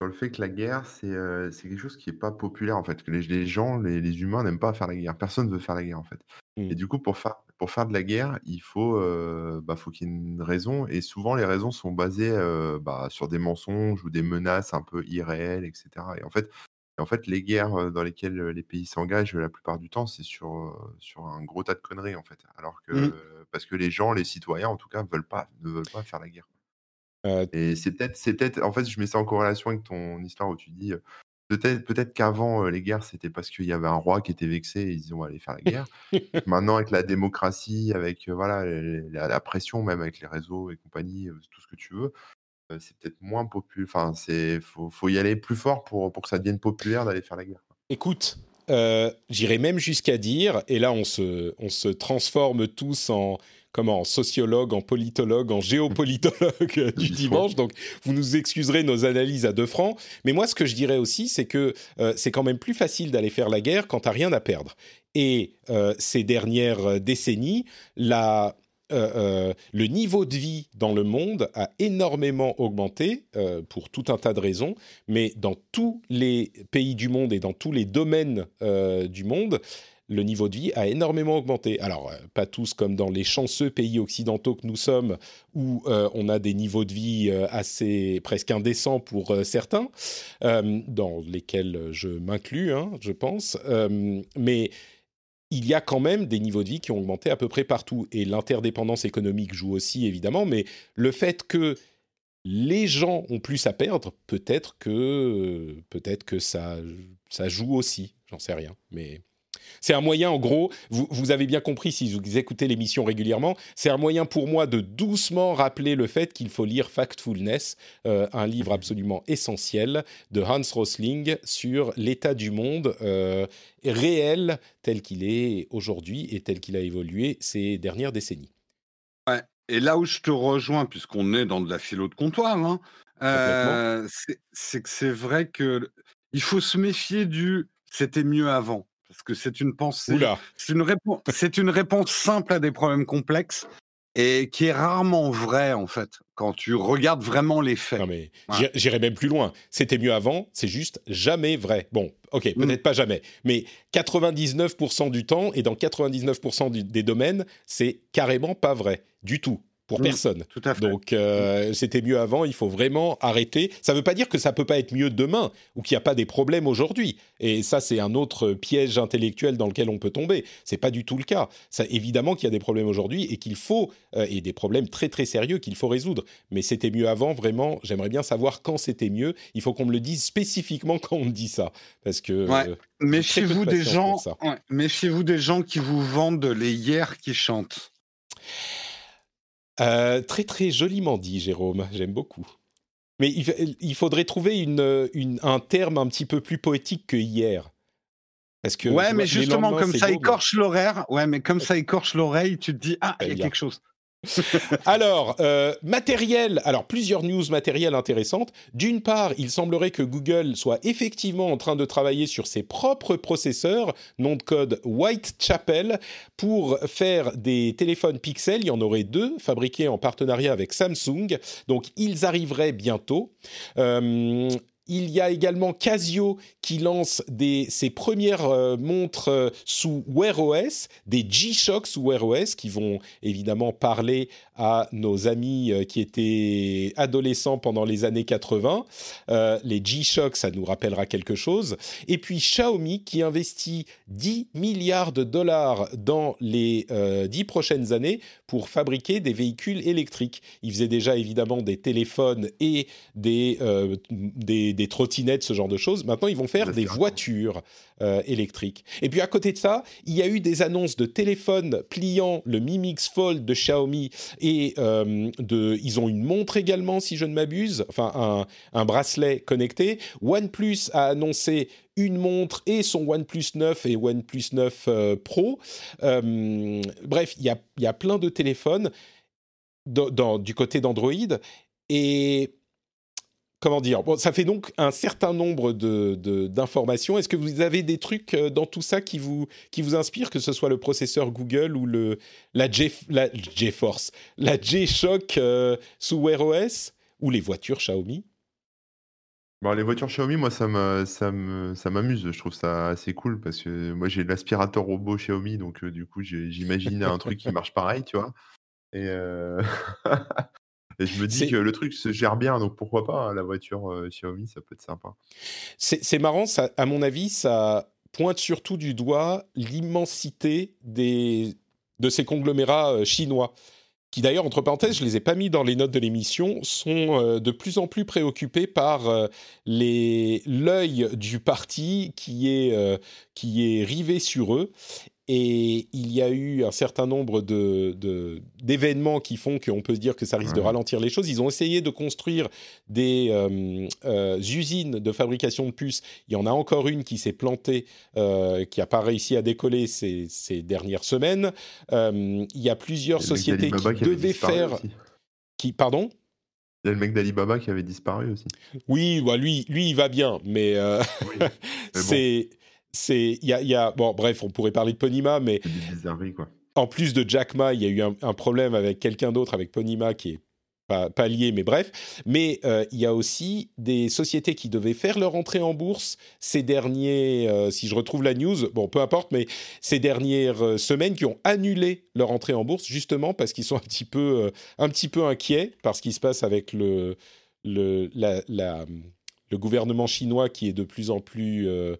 sur le fait que la guerre, c'est c'est quelque chose qui n'est pas populaire en fait. Que les, les gens, les, les humains n'aiment pas faire la guerre. Personne ne veut faire la guerre en fait. Mm. Et du coup, pour faire, pour faire de la guerre, il faut euh, bah, faut qu'il y ait une raison. Et souvent, les raisons sont basées euh, bah, sur des mensonges ou des menaces un peu irréelles, etc. Et en fait, et en fait les guerres dans lesquelles les pays s'engagent la plupart du temps, c'est sur, sur un gros tas de conneries en fait. Alors que, Mm. parce que les gens, les citoyens en tout cas, veulent pas, ne veulent pas faire la guerre. Euh, Et c'est peut-être, c'est peut-être, en fait, je mets ça en corrélation avec ton histoire où tu dis, peut-être, peut-être qu'avant euh, les guerres, c'était parce qu'il y avait un roi qui était vexé et ils disaient on va aller faire la guerre. [laughs] Maintenant, avec la démocratie, avec euh, voilà les- la, la pression, même avec les réseaux et compagnie, euh, tout ce que tu veux, c'est peut-être moins populaire. Enfin, c'est, faut, faut y aller plus fort pour, pour que ça devienne populaire d'aller faire la guerre. Écoute, j'irais même jusqu'à dire, et là on se, on se transforme tous en comment, en sociologue, en politologue, en géopolitologue [laughs] du dimanche, donc vous nous excuserez nos analyses à deux francs, mais moi ce que je dirais aussi, c'est que euh, c'est quand même plus facile d'aller faire la guerre quand t'as rien à perdre. Et euh, ces dernières euh, décennies, la, euh, euh, le niveau de vie dans le monde a énormément augmenté euh, pour tout un tas de raisons, mais dans tous les pays du monde et dans tous les domaines du monde, le niveau de vie a énormément augmenté. Alors, euh, pas tous comme dans les chanceux pays occidentaux que nous sommes, où euh, on a des niveaux de vie euh, assez presque indécents pour certains, dans lesquels je m'inclus, hein, je pense. Mais il y a quand même des niveaux de vie qui ont augmenté à peu près partout. Et l'interdépendance économique joue aussi, évidemment, mais le fait que les gens ont plus à perdre, peut-être que, peut-être que ça, ça joue aussi, j'en sais rien. Mais c'est un moyen, en gros, vous, vous avez bien compris si vous écoutez l'émission régulièrement, c'est un moyen pour moi de doucement rappeler le fait qu'il faut lire Factfulness, euh, un livre absolument essentiel de Hans Rosling sur l'état du monde euh, réel tel qu'il est aujourd'hui et tel qu'il a évolué ces dernières décennies. Ouais. Et là où je te rejoins, puisqu'on est dans de la philo de comptoir, hein, euh, c'est c'est que c'est vrai que il faut se méfier du c'était mieux avant. Parce que c'est une pensée, c'est une, réponse, c'est une réponse simple à des problèmes complexes et qui est rarement vraie, en fait, quand tu regardes vraiment les faits. non mais Ouais. j'irais même plus loin. C'était mieux avant, c'est juste jamais vrai. Bon, ok, Mm. peut-être pas jamais, mais 99% du temps et dans 99% du- des domaines, c'est carrément pas vrai du tout pour Mm. personne. Tout à fait. Donc euh, c'était mieux avant, il faut vraiment arrêter. Ça ne veut pas dire que ça peut pas être mieux demain ou qu'il n'y a pas des problèmes aujourd'hui. Et ça c'est un autre piège intellectuel dans lequel on peut tomber. C'est pas du tout le cas. Ça évidemment qu'il y a des problèmes aujourd'hui et qu'il faut euh, et des problèmes très très sérieux qu'il faut résoudre. Mais c'était mieux avant vraiment. J'aimerais bien savoir quand c'était mieux. Il faut qu'on me le dise spécifiquement [laughs] quand on me dit ça parce que Ouais. euh, Méfiez-vous de des gens, ouais, méfiez-vous des gens qui vous vendent les hier qui chantent. Euh, très très joliment dit, Jérôme. J'aime beaucoup. Mais il, fa- il faudrait trouver une, une- un terme un petit peu plus poétique que hier. Parce que ouais, mais vois, justement, comme ça beau, mais- écorche l'horaire, ouais, mais comme ça écorche l'oreille, tu te dis ah, il y a quelque chose. [laughs] Alors, euh, matériel. Alors, plusieurs news matérielles intéressantes. D'une part, il semblerait que Google soit effectivement en train de travailler sur ses propres processeurs, nom de code Whitechapel, pour faire des téléphones Pixel. Il y en aurait deux, fabriqués en partenariat avec Samsung. Donc, ils arriveraient bientôt. Euh, il y a également Casio qui lance des, ses premières euh, montres euh, sous Wear OS, des G-Shock sous Wear OS qui vont évidemment parler à nos amis euh, qui étaient adolescents pendant les années 80. les G-Shock, ça nous rappellera quelque chose. Et puis Xiaomi qui investit 10 milliards de dollars dans les 10 prochaines années pour fabriquer des véhicules électriques. Ils faisaient déjà évidemment des téléphones et des, des trottinettes, ce genre de choses. Maintenant, ils vont faire des voitures euh, électriques. Et puis à côté de ça, il y a eu des annonces de téléphones pliants, le Mi Mix Fold de Xiaomi, et euh, de, ils ont une montre également, si je ne m'abuse, enfin un, bracelet connecté. OnePlus a annoncé une montre et son OnePlus 9 et OnePlus 9 euh, Pro. bref, il y a, y a, plein de téléphones dans, du côté d'Android. Et comment dire bon, Ça fait donc un certain nombre d'informations. De, Est-ce que vous avez des trucs euh, dans tout ça qui vous, qui vous inspirent, que ce soit le processeur Google ou le, la, G, la GeForce, la G-Shock euh, sous Wear OS ou les voitures Xiaomi? Bon, les voitures Xiaomi, moi, ça m'amuse. Je trouve ça assez cool parce que moi, j'ai l'aspirateur robot Xiaomi, donc euh, du coup, j'imagine un truc qui marche pareil, tu vois. Et, [laughs] Et je me dis que le truc se gère bien, donc pourquoi pas hein, la voiture euh, Xiaomi, ça peut être sympa. C'est marrant, ça, à mon avis, ça pointe surtout du doigt l'immensité de ces conglomérats euh, chinois qui d'ailleurs, entre parenthèses, je les ai pas mis dans les notes de l'émission, sont euh, de plus en plus préoccupés par l'œil du parti qui est, qui est rivé sur eux et il y a eu un certain nombre d'événements de, qui font qu'on peut se dire que ça risque de ralentir les choses. Ils ont essayé de construire des euh, euh, usines de fabrication de puces. Il y en a encore une qui s'est plantée, euh, qui n'a pas réussi à décoller ces, ces dernières semaines. il y a plusieurs sociétés qui, devaient faire... Qui, pardon? Il y a le mec d'Alibaba qui avait disparu aussi. Oui, bah lui, lui, il va bien, mais, [laughs] c'est c'est il y a, bon bref on pourrait parler de Ponima mais en plus de Jack Ma il y a eu un, problème avec quelqu'un d'autre avec Ponima qui est pas, lié mais bref. Mais euh, il y a aussi des sociétés qui devaient faire leur entrée en bourse ces derniers euh, si je retrouve la news bon peu importe mais ces dernières euh, semaines qui ont annulé leur entrée en bourse justement parce qu'ils sont un petit peu un petit peu inquiets par ce qui se passe avec le le la, la le gouvernement chinois qui est de plus en plus, euh,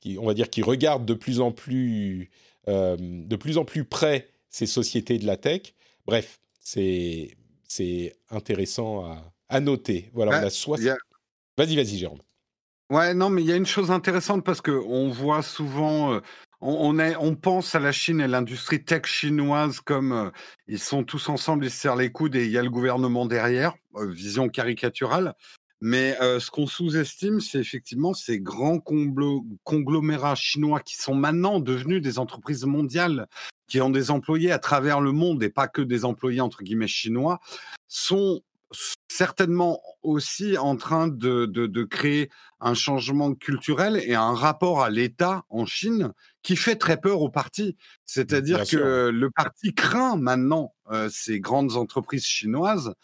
qui, on va dire, qui regarde de plus en plus, euh, de plus en plus près ces sociétés de la tech. Bref, c'est c'est intéressant à, à, noter. Voilà, on a Vas-y, vas-y, Jérôme. Ouais, non, mais il y a une chose intéressante parce que on voit souvent. Euh, on, est, on pense à la Chine et l'industrie tech chinoise comme ils sont tous ensemble, ils se serrent les coudes et il y a le gouvernement derrière, vision caricaturale. Mais ce qu'on sous-estime, c'est effectivement ces grands conglomérats chinois qui sont maintenant devenus des entreprises mondiales, qui ont des employés à travers le monde et pas que des employés entre guillemets chinois, sont certainement aussi en train de, de, créer un changement culturel et un rapport à l'État en Chine qui fait très peur au parti. C'est-à-dire que le parti craint maintenant ces grandes entreprises chinoises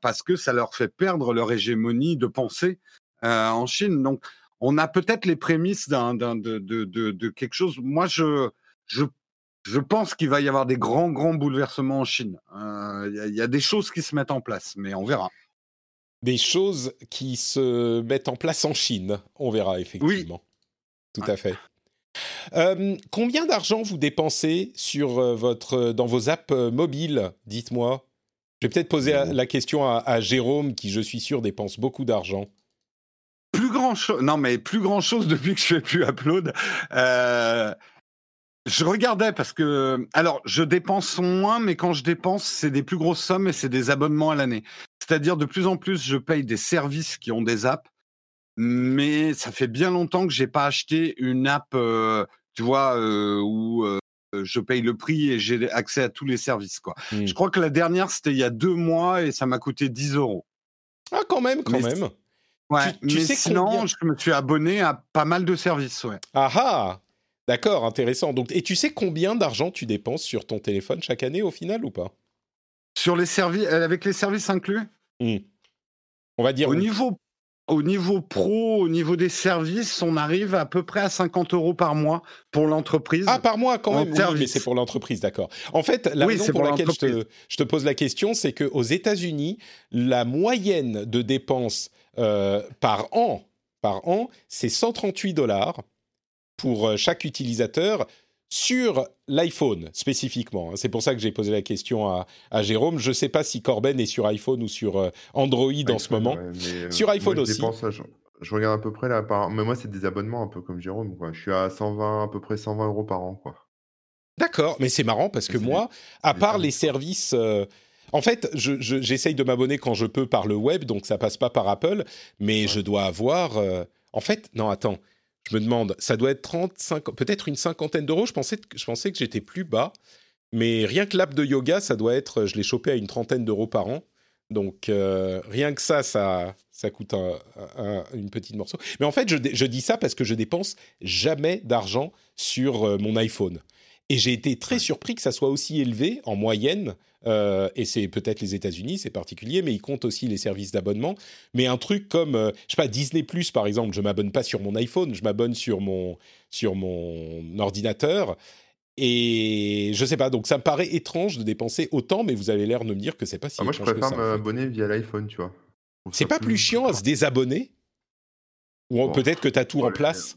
parce que ça leur fait perdre leur hégémonie de pensée en Chine. Donc, on a peut-être les prémices d'un, de, de, de, quelque chose. Moi, je, je je pense qu'il va y avoir des grands, grands bouleversements en Chine. Il y, a des choses qui se mettent en place, mais on verra. Des choses qui se mettent en place en Chine, on verra effectivement. Oui. Tout à fait. combien d'argent vous dépensez sur votre, dans vos apps mobiles Dites-moi? Je vais peut-être poser la question à, Jérôme, qui je suis sûr dépense beaucoup d'argent. Plus grand chose, non mais plus grand chose [laughs] depuis que je fais plus upload. Euh, je regardais parce que, alors, je dépense moins, mais quand je dépense, c'est des plus grosses sommes et c'est des abonnements à l'année. C'est-à-dire, de plus en plus, je paye des services qui ont des apps, mais ça fait bien longtemps que j'ai pas acheté une app, euh, tu vois, euh, où euh, je paye le prix et j'ai accès à tous les services, quoi. Mmh. Je crois que la dernière, c'était il y a deux mois et ça m'a coûté 10 euros. Ah, quand même, quand même. Ouais, tu, mais sais sinon, je me suis abonné à pas mal de services, ouais. Ah ah D'accord, intéressant. Donc, et tu sais combien d'argent tu dépenses sur ton téléphone chaque année au final ou pas? Sur les services, euh, avec les services inclus? Mmh. On va dire. Au niveau, au niveau pro, au niveau des services, on arrive à peu près à 50 euros par mois pour l'entreprise. Ah, par mois quand même. Oui, mais c'est pour l'entreprise, d'accord. En fait, la Oui, raison pour pour laquelle je te, l'entreprise. je te pose la question, c'est qu'aux États-Unis, la moyenne de dépenses euh, par an, par an, c'est 138 dollars pour euh, chaque utilisateur sur l'iPhone spécifiquement. hein. C'est pour ça que j'ai posé la question à, à Jérôme. Je ne sais pas si Corben est sur iPhone ou sur euh, Android en ce moment. ouais, euh, Sur moi, iPhone je aussi. dépense, je, je regarde à peu près là, par... mais moi c'est des abonnements un peu comme Jérôme. Quoi. Je suis à 120, à peu près 120 euros par an. Quoi. D'accord, mais c'est marrant parce que moi, à part les services, euh, en fait, je- je- j'essaye de m'abonner quand je peux par le web, donc ça passe pas par Apple, mais Ouais. je dois avoir. euh, En fait, non, attends, je me demande, ça doit être 35, peut-être une cinquantaine d'euros. Je pensais, que- je pensais que j'étais plus bas, mais rien que l'app de yoga, ça doit être, je l'ai chopé à une trentaine d'euros par an. Donc euh, rien que ça, ça, ça coûte un, un- une petite morceau. Mais en fait, je, je dis ça parce que je dépense jamais d'argent sur euh, mon iPhone. Et j'ai été très surpris que ça soit aussi élevé en moyenne. Euh, et c'est peut-être les États-Unis, c'est particulier, mais ils comptent aussi les services d'abonnement. Mais un truc comme, euh, je sais pas, Disney Plus par exemple, je m'abonne pas sur mon iPhone, je m'abonne sur mon sur mon ordinateur. Et je sais pas, donc ça me paraît étrange de dépenser autant, mais vous avez l'air de me dire que c'est pas si Ah, moi je préfère en m'abonner via l'iPhone, tu vois. C'est pas plus chiant à se désabonner? Ou Bon. peut-être que tu as tout en Ouais, place?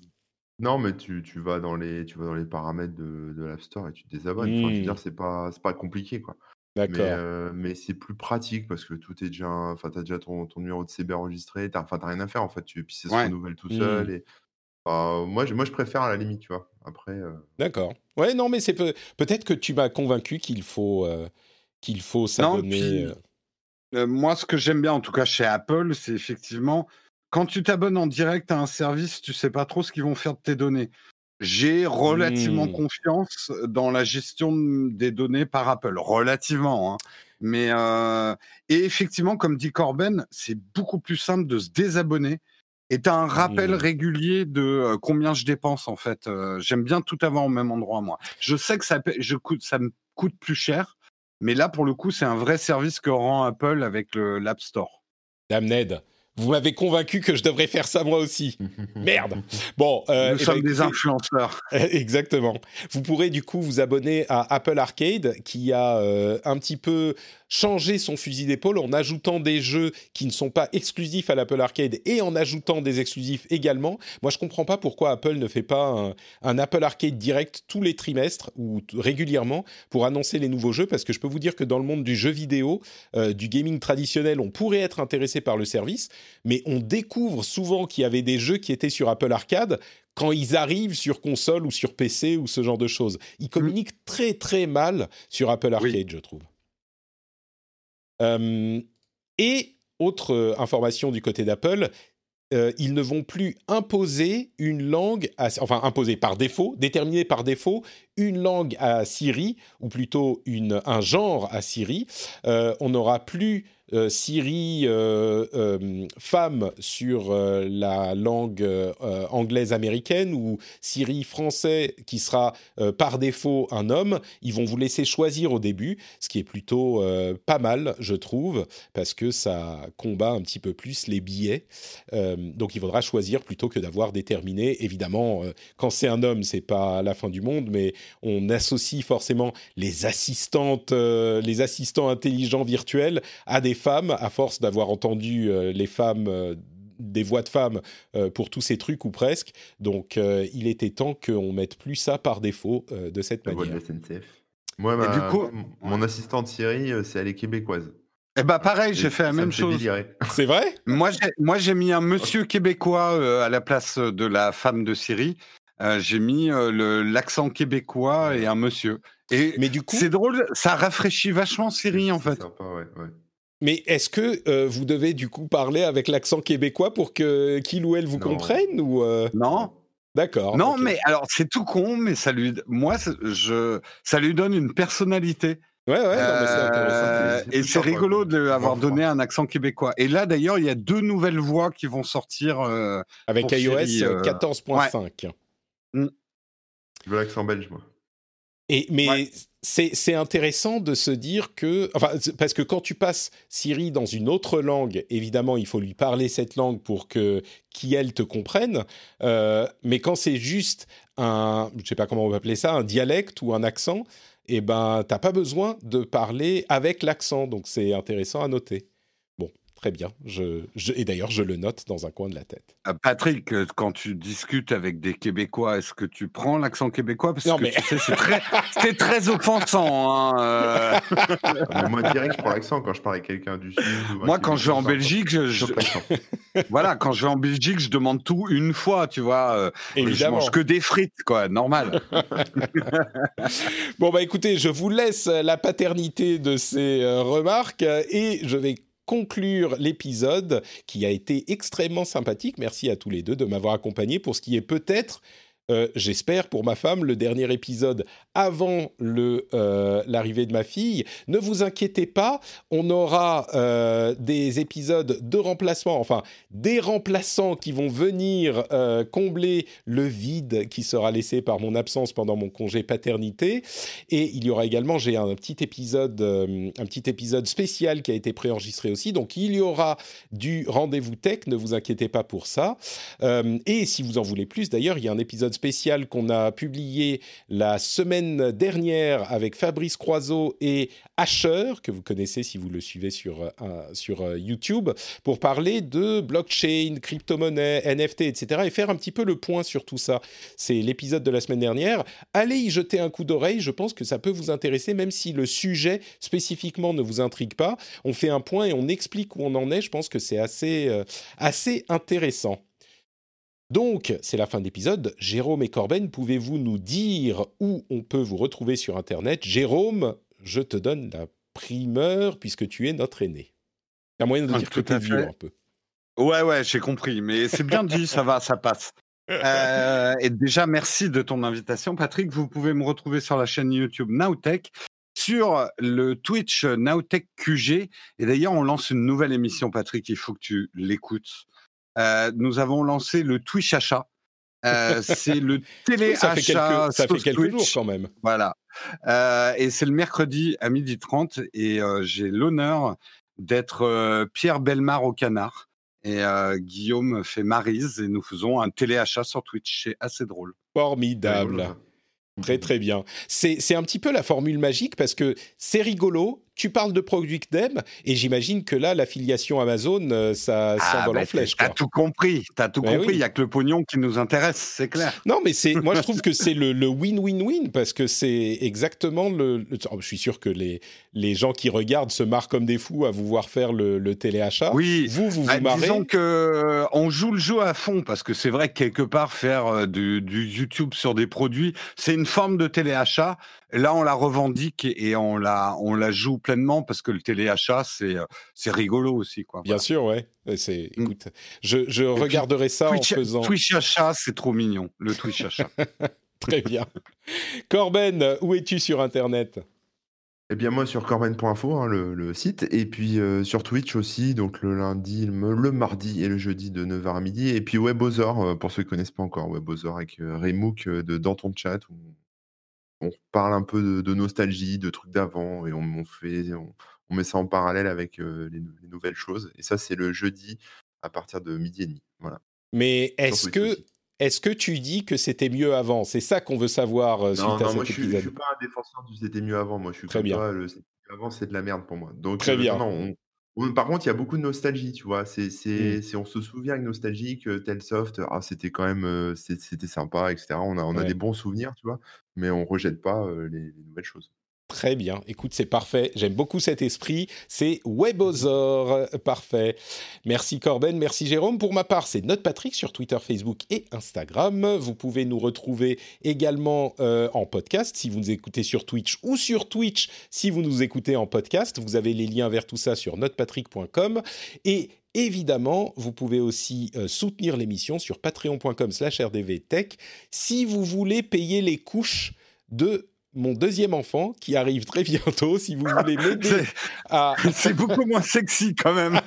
Non, mais tu, tu vas dans les tu vas dans les paramètres de, de l'App Store et tu te désabonnes. Enfin, je veux dire, c'est pas c'est pas compliqué quoi. Mais, D'accord. euh, mais c'est plus pratique parce que tout est déjà, enfin, t'as déjà ton, ton numéro de CB enregistré, t'as, enfin, t'as rien à faire en fait. Tu, puis ça se Ouais. renouvelle tout Hmm. seul. Et, enfin, moi, je, moi, je préfère à la limite, tu vois. Après, euh, D'accord. Ouais, non, mais c'est peut- peut-être que tu m'as convaincu qu'il faut, euh, qu'il faut s'abonner. puis- euh. Euh, moi, ce que j'aime bien, en tout cas chez Apple, c'est effectivement quand tu t'abonnes en direct à un service, tu sais pas trop ce qu'ils vont faire de tes données. J'ai relativement Hmm. confiance dans la gestion de- des données par Apple, relativement. hein. Mais euh, et effectivement, comme dit Corben, c'est beaucoup plus simple de se désabonner. Et tu as un rappel Hmm. régulier de euh, combien je dépense en fait. Euh, J'aime bien tout avoir au même endroit moi. Je sais que ça, je coûte, ça me coûte plus cher, mais là pour le coup c'est un vrai service que rend Apple avec l'App Store. Dame Ned, vous m'avez convaincu que je devrais faire ça moi aussi. [laughs] Merde. Bon, euh, Nous eh ben, sommes des influenceurs. [laughs] Exactement. Vous pourrez du coup vous abonner à Apple Arcade qui a euh, un petit peu changé son fusil d'épaule en ajoutant des jeux qui ne sont pas exclusifs à l'Apple Arcade et en ajoutant des exclusifs également. Moi, je comprends pas pourquoi Apple ne fait pas un, un Apple Arcade direct tous les trimestres ou régulièrement pour annoncer les nouveaux jeux parce que je peux vous dire que dans le monde du jeu vidéo, euh, du gaming traditionnel, on pourrait être intéressé par le service, mais on découvre souvent qu'il y avait des jeux qui étaient sur Apple Arcade quand ils arrivent sur console ou sur PC ou ce genre de choses. Ils communiquent très très mal sur Apple Arcade, Oui. je trouve. Euh, et autre euh, information du côté d'Apple, euh, ils ne vont plus imposer une langue, enfin imposer par défaut, déterminer par défaut une langue à Siri, ou plutôt un genre à Siri. Euh, on n'aura plus euh, Siri euh, euh, femme sur la langue anglaise américaine ou Siri français qui sera par défaut un homme. Ils vont vous laisser choisir au début, ce qui est plutôt pas mal, je trouve, parce que ça combat un petit peu plus les billets. Donc il faudra choisir plutôt que d'avoir déterminé. Évidemment, quand c'est un homme, c'est pas la fin du monde, mais on associe forcément les assistantes, les assistants intelligents virtuels à des femmes à force d'avoir entendu euh, les femmes. euh, des voix de femmes euh, pour tous ces trucs ou presque. Donc euh, il était temps qu'on mette plus ça par défaut euh, de cette la voix de manière. la SNCF. Moi, Et ma- du coup- mon assistante Siri, c'est elle est québécoise. Eh ben pareil, j'ai fait la même chose. [laughs] C'est vrai? Moi, j'ai, moi, j'ai mis un monsieur québécois euh, à la place de la femme de Siri. Euh, j'ai mis euh, l'accent québécois et un monsieur. Et Mais du coup, c'est drôle, ça rafraîchit vachement Siri en fait. sympa, ouais, ouais. Mais est-ce que euh, vous devez du coup parler avec l'accent québécois pour que qu'il ou elle vous Non. comprenne ou euh, Non, D'accord. non, mais alors c'est tout con, mais ça lui, moi, je, ça lui donne une personnalité. Ouais, ouais, non, mais c'est Euh, intéressant. et c'est rigolo de lui avoir donné un accent québécois. Et là, d'ailleurs, il y a deux nouvelles voix qui vont sortir. euh, Avec iOS Siri, euh, 14.5. Je veux l'accent belge, moi. Et mais Ouais. C'est intéressant de se dire que parce que quand tu passes Siri dans une autre langue, évidemment il faut lui parler cette langue pour que qui elle te comprenne. Euh, mais quand c'est juste un je sais pas comment on va appeler ça un dialecte ou un accent, eh ben t'as pas besoin de parler avec l'accent. Donc c'est intéressant à noter. Très bien. Je, je- et d'ailleurs je le note dans un coin de la tête. Euh, Patrick, euh, quand tu discutes avec des Québécois, est-ce que tu prends l'accent québécois? Parce Non, que mais- tu sais, c'est très, c'est très offensant. hein, euh. [laughs] Moi, direct, je prends l'accent quand je parle avec quelqu'un du Sud. Moi, quand je vais en Belgique, je, je [laughs] voilà, quand je vais en Belgique, je demande tout une fois, tu vois. euh, et je Évidemment. mange que des frites, quoi, normal. [laughs] Bon, bah écoutez, je vous laisse la paternité de ces euh, remarques et je vais conclure l'épisode qui a été extrêmement sympathique. Merci à tous les deux de m'avoir accompagné pour ce qui est peut-être, euh, j'espère pour ma femme, le dernier épisode avant euh, l'arrivée de ma fille. Ne vous inquiétez pas, on aura euh, des épisodes de remplacement, enfin des remplaçants qui vont venir combler le vide qui sera laissé par mon absence pendant mon congé paternité. Et il y aura également, j'ai un petit épisode, un petit épisode spécial qui a été préenregistré aussi. Donc il y aura du rendez-vous tech, ne vous inquiétez pas pour ça. Et si vous en voulez plus, d'ailleurs, il y a un épisode spécial qu'on a publié la semaine dernière avec Fabrice Croiseau et Asher, que vous connaissez si vous le suivez sur, euh, sur euh, YouTube, pour parler de blockchain, crypto-monnaie, NFT, etc. et faire un petit peu le point sur tout ça. C'est l'épisode de la semaine dernière. Allez y jeter un coup d'oreille, je pense que ça peut vous intéresser, même si le sujet spécifiquement ne vous intrigue pas. On fait un point et on explique où on en est, je pense que c'est assez, euh, assez intéressant. Donc, c'est la fin de l'épisode. Jérôme et Corben, pouvez-vous nous dire où on peut vous retrouver sur Internet? Jérôme, je te donne la primeur puisque tu es notre aîné. Il y a moyen de Ah, dire que tout tu es à vieux un peu. Ouais, ouais, j'ai compris, mais c'est bien dit, ça va, ça passe. Euh, et déjà, merci de ton invitation, Patrick. Vous pouvez me retrouver sur la chaîne YouTube Nowtech, sur le Twitch Nowtech QG. Et d'ailleurs, on lance une nouvelle émission, Patrick. Il faut que tu l'écoutes. Euh, nous avons lancé le Twitch achat. Euh, c'est le [laughs] télé ça fait achat quelques, ça fait quelques jours quand même. Voilà. Euh, et c'est le mercredi à 12h30 et euh, j'ai l'honneur d'être euh, Pierre Belmar au canard. Et euh, Guillaume fait Marise et nous faisons un téléachat sur Twitch. C'est assez drôle. Formidable. Très très bien. C'est c'est un petit peu la formule magique parce que c'est rigolo, tu parles de Product Dem et j'imagine que là, l'affiliation Amazon, euh, ça s'envole bah, en flèche. T'as tout compris. T'as tout Ben compris. Il oui. y a que le pognon qui nous intéresse, c'est clair. Non, mais c'est, moi je trouve que c'est [laughs] le win-win-win parce que c'est exactement le. le- oh, je suis sûr que les les gens qui regardent se marrent comme des fous à vous voir faire le, le téléachat. Oui. Vous vous vous Bah, marrez. disons que euh, on joue le jeu à fond parce que c'est vrai que quelque part faire euh, du, du YouTube sur des produits, c'est une forme de téléachat. Là, on la revendique et, et on la on la joue pleinement parce que le téléachat, c'est euh, c'est rigolo aussi quoi. Bien Voilà. sûr, ouais. C'est, Mm. écoute, je, je puis, regarderai ça Twitch, en faisant. Twitch achat, c'est trop mignon. Le Twitch achat. [laughs] Très bien. Corben, où es-tu sur Internet? Eh bien, moi, sur corben.info, hein, le, le site, et puis euh, sur Twitch aussi, donc le lundi, le, le mardi et le jeudi de 9h à midi, et puis Webosaur, euh, pour ceux qui ne connaissent pas encore, Webosaur avec euh, Remook euh, de Dans ton chat, où on parle un peu de, de nostalgie, de trucs d'avant, et on, on fait, on, on met ça en parallèle avec euh, les, nou- les nouvelles choses. Et ça, c'est le jeudi à partir de midi et demi. Voilà. Mais est-ce que, est-ce que tu dis que c'était mieux avant? C'est ça qu'on veut savoir euh, suite Non, à non, cet moi, je épisode. suis pas un défenseur du c'était mieux avant. Moi, je suis Très bien. toi, le c'était mieux avant, c'est de la merde pour moi. Donc, Très euh, bien. non, non, on- on- par contre, il y a beaucoup de nostalgie, tu vois? C'est, c'est, Mm. c'est- on se souvient avec nostalgie que Telsoft, ah, c'était quand même, c'était sympa, etc. On a, on a des bons souvenirs, tu vois, mais on rejette pas les, les nouvelles choses. Très bien. Écoute, c'est parfait. J'aime beaucoup cet esprit. C'est Webosaur. Parfait. Merci Corben, merci Jérôme. Pour ma part, c'est Note Patrick sur Twitter, Facebook et Instagram. Vous pouvez nous retrouver également euh, en podcast si vous nous écoutez sur Twitch ou sur Twitch si vous nous écoutez en podcast. Vous avez les liens vers tout ça sur notepatrick.com. Et évidemment, vous pouvez aussi euh, soutenir l'émission sur patreon.com slash rdvtech si vous voulez payer les couches de mon deuxième enfant qui arrive très bientôt. Si vous voulez m'aider à. [laughs] C'est beaucoup moins sexy quand même.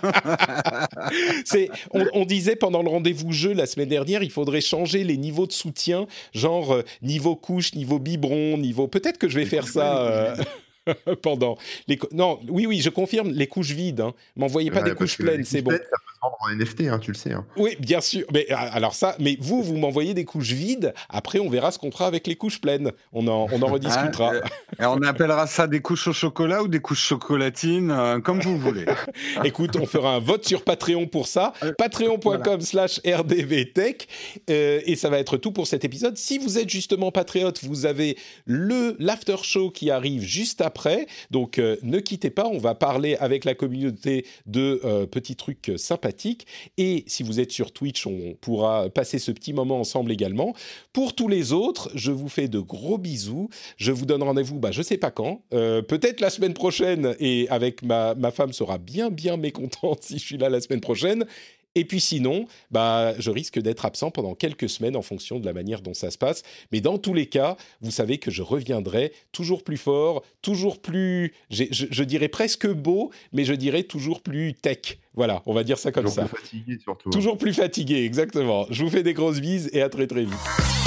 [laughs] c'est, on, on, disait pendant le rendez-vous jeu la semaine dernière, il faudrait changer les niveaux de soutien, genre euh, niveau couche, niveau biberon, niveau. Peut-être que je vais faire ça. Euh, [laughs] pendant les non oui oui je confirme les couches vides hein. m'envoyez pas des couches pleines c'est bon en NFT hein, tu le sais hein. oui bien sûr. Mais ah, alors ça mais vous vous m'envoyez des couches vides. Après on verra ce qu'on fera avec les couches pleines. On en on en [laughs] rediscutera. Ah, euh, et on appellera ça des couches au chocolat ou des couches chocolatines euh, comme vous voulez. [laughs] Écoute on fera un vote sur Patreon pour ça. Euh, patreon.com slash rdvtech et ça va être tout pour cet épisode. Si vous êtes justement patriote vous avez le l'after show qui arrive juste après. Donc euh, ne quittez pas, on va parler avec la communauté de euh, petits trucs Et si vous êtes sur Twitch, on pourra passer ce petit moment ensemble également. Pour tous les autres, je vous fais de gros bisous. Je vous donne rendez-vous, bah, je sais pas quand, euh, peut-être la semaine prochaine. Et avec ma, ma femme sera bien bien mécontente [laughs] si je suis là la semaine prochaine. Et puis sinon, bah, je risque d'être absent pendant quelques semaines en fonction de la manière dont ça se passe. Mais dans tous les cas, vous savez que je reviendrai toujours plus fort, toujours plus, je, je, dirais presque beau, mais je dirais toujours plus tech. Voilà, on va dire ça comme toujours ça. Toujours plus fatigué surtout. Toujours plus fatigué, exactement. Je vous fais des grosses bises et à très très vite.